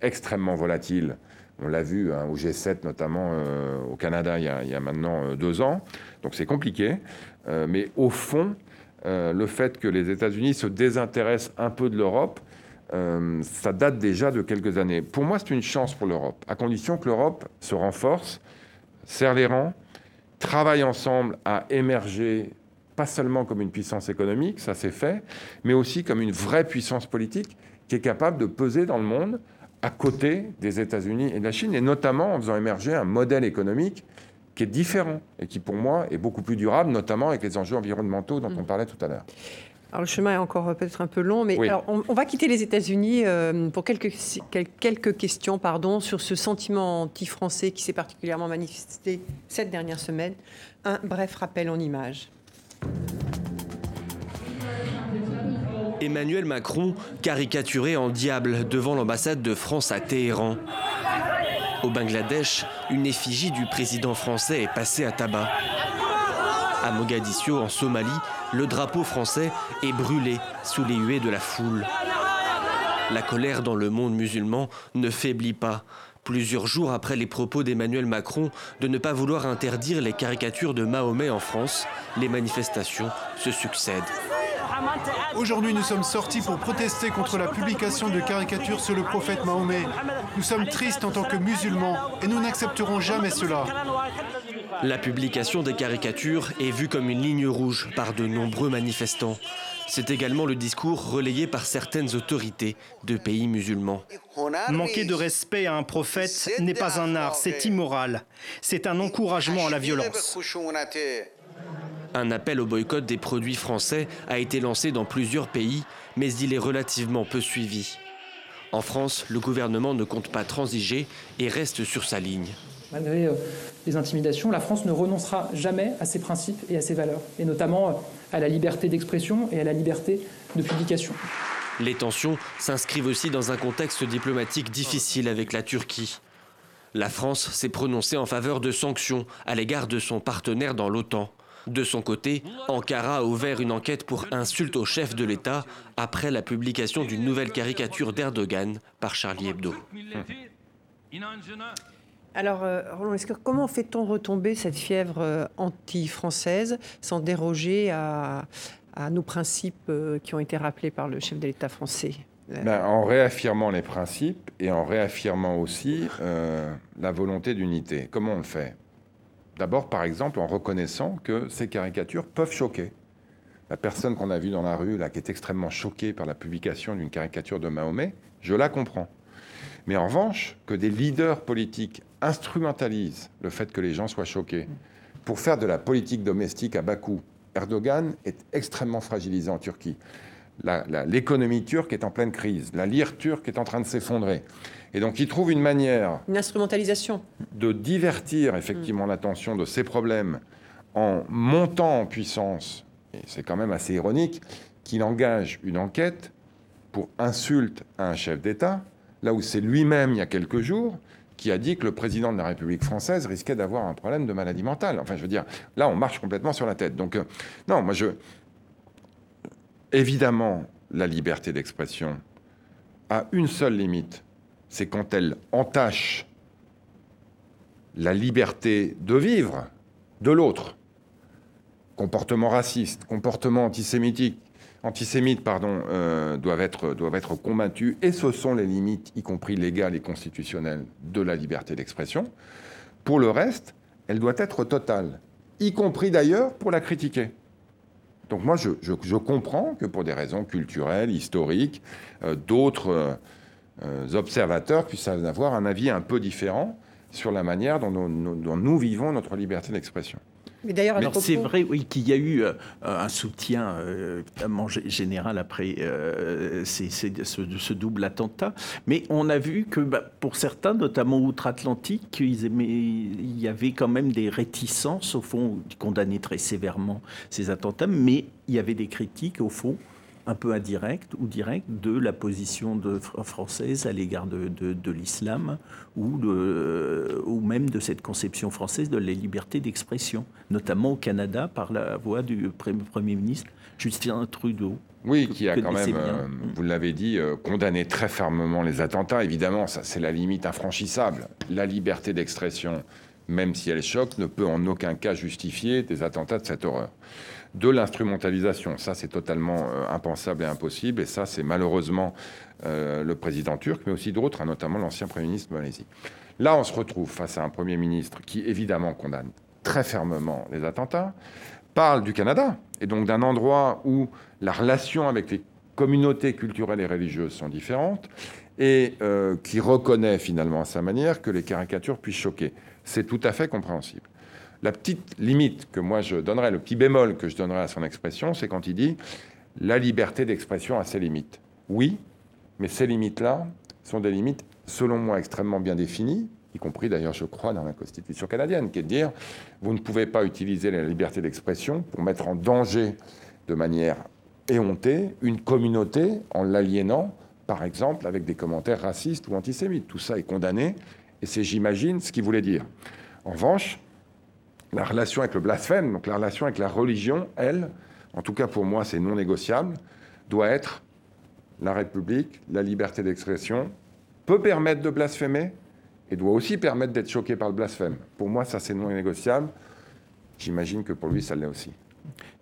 extrêmement volatile. On l'a vu hein, au G7, notamment euh, au Canada, il y, a, maintenant euh, deux ans. Donc c'est compliqué. Euh, mais au fond, le fait que les États-Unis se désintéressent un peu de l'Europe, euh, ça date déjà de quelques années. Pour moi, c'est une chance pour l'Europe, à condition que l'Europe se renforce, serre les rangs, travaille ensemble à émerger pas seulement comme une puissance économique, ça c'est fait, mais aussi comme une vraie puissance politique qui est capable de peser dans le monde à côté des États-Unis et de la Chine, et notamment en faisant émerger un modèle économique qui est différent et qui, pour moi, est beaucoup plus durable, notamment avec les enjeux environnementaux dont on mm. parlait tout à l'heure. Alors le chemin est encore euh, peut-être un peu long, mais on, va quitter les États-Unis euh, pour quelques, quelques questions pardon, sur ce sentiment anti-français qui s'est particulièrement manifesté cette dernière semaine. Un bref rappel en images. Emmanuel Macron caricaturé en diable devant l'ambassade de France à Téhéran. Au Bangladesh, une effigie du président français est passée à tabac. À Mogadiscio, en Somalie, le drapeau français est brûlé sous les huées de la foule. La colère dans le monde musulman ne faiblit pas. Plusieurs jours après les propos d'Emmanuel Macron de ne pas vouloir interdire les caricatures de Mahomet en France, les manifestations se succèdent. Aujourd'hui, nous sommes sortis pour protester contre la publication de caricatures sur le prophète Mahomet. Nous sommes tristes en tant que musulmans et nous n'accepterons jamais cela. La publication des caricatures est vue comme une ligne rouge par de nombreux manifestants. C'est également le discours relayé par certaines autorités de pays musulmans. Manquer de respect à un prophète n'est pas un art, c'est immoral. C'est un encouragement à la violence. Un appel au boycott des produits français a été lancé dans plusieurs pays, mais il est relativement peu suivi. En France, le gouvernement ne compte pas transiger et reste sur sa ligne. Malgré euh, les intimidations, la France ne renoncera jamais à ses principes et à ses valeurs, et notamment euh, à la liberté d'expression et à la liberté de publication. Les tensions s'inscrivent aussi dans un contexte diplomatique difficile avec la Turquie. La France s'est prononcée en faveur de sanctions à l'égard de son partenaire dans l'OTAN. De son côté, Ankara a ouvert une enquête pour insulte au chef de l'État après la publication d'une nouvelle caricature d'Erdogan par Charlie Hebdo. Alors, euh, Roland comment fait-on retomber cette fièvre euh, anti-française sans déroger à, nos principes euh, qui ont été rappelés par le chef de l'État français? Ben, En réaffirmant les principes et en réaffirmant aussi la volonté d'unité. Comment on le fait? D'abord, par exemple, en reconnaissant que ces caricatures peuvent choquer. La personne qu'on a vue dans la rue, qui est extrêmement choquée par la publication d'une caricature de Mahomet, je la comprends. Mais en revanche, que des leaders politiques instrumentalisent le fait que les gens soient choqués pour faire de la politique domestique à bas coût, Erdogan est extrêmement fragilisé en Turquie. L'économie turque est en pleine crise. La lire turque est en train de s'effondrer. Et donc, il trouve une manière. Une instrumentalisation. De divertir effectivement l'attention de ces problèmes en montant en puissance. Et c'est quand même assez ironique qu'il engage une enquête pour insulte à un chef d'État, là où c'est lui-même, il y a quelques jours, qui a dit que le président de la République française risquait d'avoir un problème de maladie mentale. Enfin, je veux dire, là, on marche complètement sur la tête. Donc, euh, non, moi, je. Évidemment, la liberté d'expression a une seule limite, c'est quand elle entache la liberté de vivre de l'autre. Comportement raciste, comportement antisémitique, antisémites euh, doivent, être, doivent combattus, et ce sont les limites, y compris légales et constitutionnelles, de la liberté d'expression. Pour le reste, elle doit être totale, y compris d'ailleurs pour la critiquer. Donc moi, je, je, comprends que pour des raisons culturelles, historiques, euh, d'autres... Euh, observateurs puissent avoir un avis un peu différent sur la manière dont nous, vivons notre liberté d'expression. Mais d'ailleurs, c'est vrai oui, qu'il y a eu euh, un soutien euh, général après ce, double attentat. Mais on a vu que bah, pour certains, notamment outre-Atlantique, il y avait quand même des réticences, au fond, condamner très sévèrement ces attentats. Mais il y avait des critiques, au fond, un peu indirect ou direct de la position de, française à l'égard de, de, l'islam ou, ou même de cette conception française de la liberté d'expression, notamment au Canada par la voix du Premier ministre Justin Trudeau. Oui, qui a quand même, euh, vous l'avez dit, euh, condamné très fermement les attentats. Évidemment, ça c'est la limite infranchissable. La liberté d'expression, même si elle choque, ne peut en aucun cas justifier des attentats de cette horreur de l'instrumentalisation. Ça, c'est totalement euh, impensable et impossible. Et ça, c'est malheureusement euh, le président turc, mais aussi d'autres, hein, notamment l'ancien Premier ministre de Malaisie. Là, on se retrouve face à un Premier ministre qui, évidemment, condamne très fermement les attentats, parle du Canada, et donc d'un endroit où la relation avec les communautés culturelles et religieuses sont différentes, et euh, qui reconnaît finalement à sa manière que les caricatures puissent choquer. C'est tout à fait compréhensible. La petite limite que moi je donnerais, le petit bémol que je donnerais à son expression, c'est quand il dit la liberté d'expression a ses limites. Oui, mais ces limites-là sont des limites, selon moi, extrêmement bien définies, y compris d'ailleurs, je crois, dans la Constitution canadienne, qui est de dire vous ne pouvez pas utiliser la liberté d'expression pour mettre en danger de manière éhontée une communauté en l'aliénant, par exemple, avec des commentaires racistes ou antisémites. Tout ça est condamné, et c'est, j'imagine, ce qu'il voulait dire. En revanche, la relation avec le blasphème, donc la relation avec la religion, elle, en tout cas pour moi, c'est non négociable, doit être la République, la liberté d'expression, peut permettre de blasphémer et doit aussi permettre d'être choqué par le blasphème. Pour moi, ça, c'est non négociable. J'imagine que pour lui, ça l'est aussi.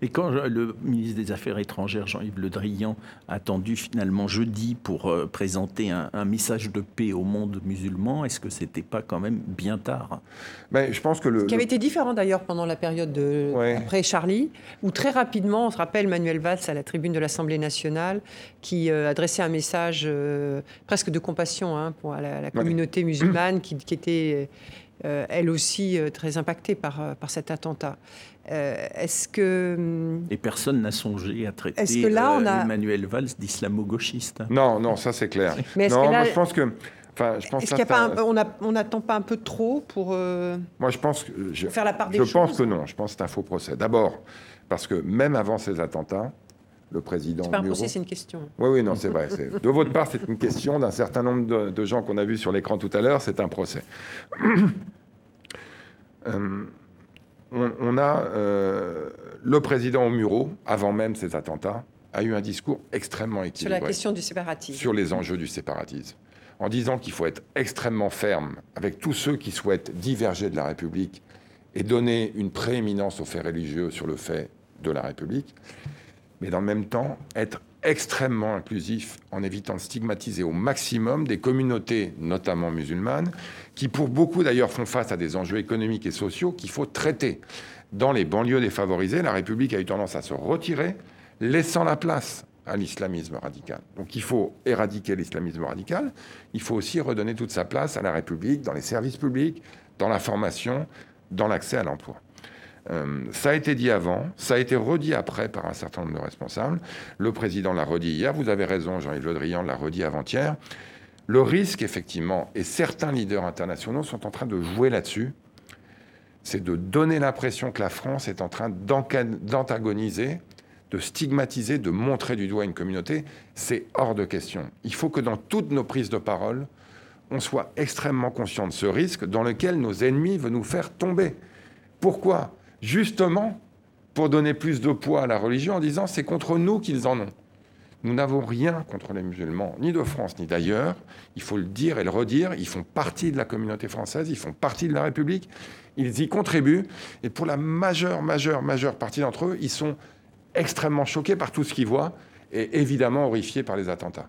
Et quand le ministre des Affaires étrangères, Jean-Yves Le Drian, a attendu finalement jeudi pour euh, présenter un, message de paix au monde musulman, est-ce que c'était pas quand même bien tard? Ben, je pense que le, Ce qui avait été différent d'ailleurs pendant la période de, après Charlie, où très rapidement, on se rappelle Manuel Valls à la tribune de l'Assemblée nationale, qui euh, adressait un message euh, presque de compassion hein, pour la, communauté musulmane qui, était elle aussi très impactée par, par cet attentat. Euh, est-ce que... Hum, Et personne n'a songé à traiter que là, on a... Emmanuel Valls d'islamo-gauchiste. Non, non, ça c'est clair. Mais non, moi, je pense que... Enfin, je pense Est-ce qu'on n'attend pas un peu trop pour euh, moi, je pense que je, faire la part des je choses? Je pense que non. Je pense que c'est un faux procès. D'abord, parce que même avant ces attentats, le président. C'est pas un procès, c'est une question. Oui, oui, non, c'est vrai. De votre part, c'est une question. D'un certain nombre de, de gens qu'on a vus sur l'écran tout à l'heure, c'est un procès. euh, on, a euh, le président au Muro, avant même ces attentats, a eu un discours extrêmement équilibré. Sur la question du séparatisme. Sur les enjeux du séparatisme. En disant qu'il faut être extrêmement ferme avec tous ceux qui souhaitent diverger de la République et donner une prééminence aux faits religieux sur le fait de la République, mais dans le même temps être extrêmement inclusif en évitant de stigmatiser au maximum des communautés, notamment musulmanes, qui pour beaucoup d'ailleurs font face à des enjeux économiques et sociaux qu'il faut traiter. Dans les banlieues défavorisées, la République a eu tendance à se retirer, laissant la place à l'islamisme radical. Donc il faut éradiquer l'islamisme radical, il faut aussi redonner toute sa place à la République dans les services publics, dans la formation, dans l'accès à l'emploi. Euh, ça a été dit avant, ça a été redit après par un certain nombre de responsables. Le président l'a redit hier, vous avez raison, Jean-Yves Le Drian l'a redit avant-hier. Le risque, effectivement, et certains leaders internationaux sont en train de jouer là-dessus, c'est de donner l'impression que la France est en train d'antagoniser, de stigmatiser, de montrer du doigt une communauté. C'est hors de question. Il faut que dans toutes nos prises de parole, on soit extrêmement conscient de ce risque dans lequel nos ennemis veulent nous faire tomber. Pourquoi? Justement pour donner plus de poids à la religion en disant c'est contre nous qu'ils en ont. Nous n'avons rien contre les musulmans, ni de France, ni d'ailleurs. Il faut le dire et le redire. Ils font partie de la communauté française, ils font partie de la République, ils y contribuent. Et pour la majeure, majeure, majeure partie d'entre eux, ils sont extrêmement choqués par tout ce qu'ils voient et évidemment horrifiés par les attentats.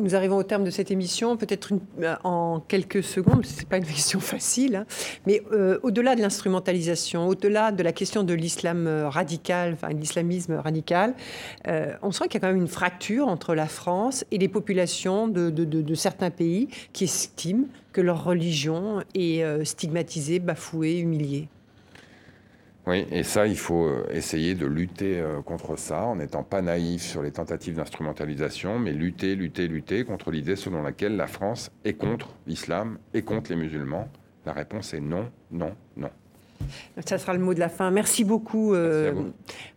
Nous arrivons au terme de cette émission, peut-être euh, en quelques secondes, ce n'est pas une question facile, hein. mais euh, au-delà de l'instrumentalisation, au-delà de la question de l'islam euh, radical, enfin l'islamisme radical, on sent qu'il y a quand même une fracture entre la France et les populations de, de certains pays qui estiment que leur religion est stigmatisée, bafouée, humiliée. Oui, et ça, il faut euh, essayer de lutter euh, contre ça en n'étant pas naïf sur les tentatives d'instrumentalisation, mais lutter, lutter, lutter contre l'idée selon laquelle la France est contre l'islam et contre les musulmans. La réponse est non, non, non. Ça sera le mot de la fin. Merci beaucoup, euh,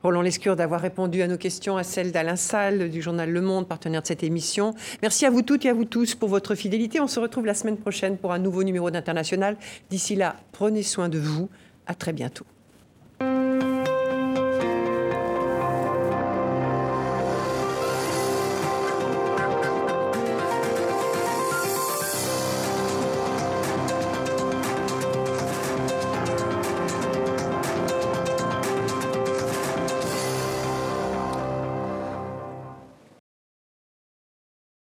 Roland Lescure, d'avoir répondu à nos questions, à celles d'Alain Salle du journal Le Monde, partenaire de cette émission. Merci à vous toutes et à vous tous pour votre fidélité. On se retrouve la semaine prochaine pour un nouveau numéro d'International. D'ici là, prenez soin de vous. À très bientôt.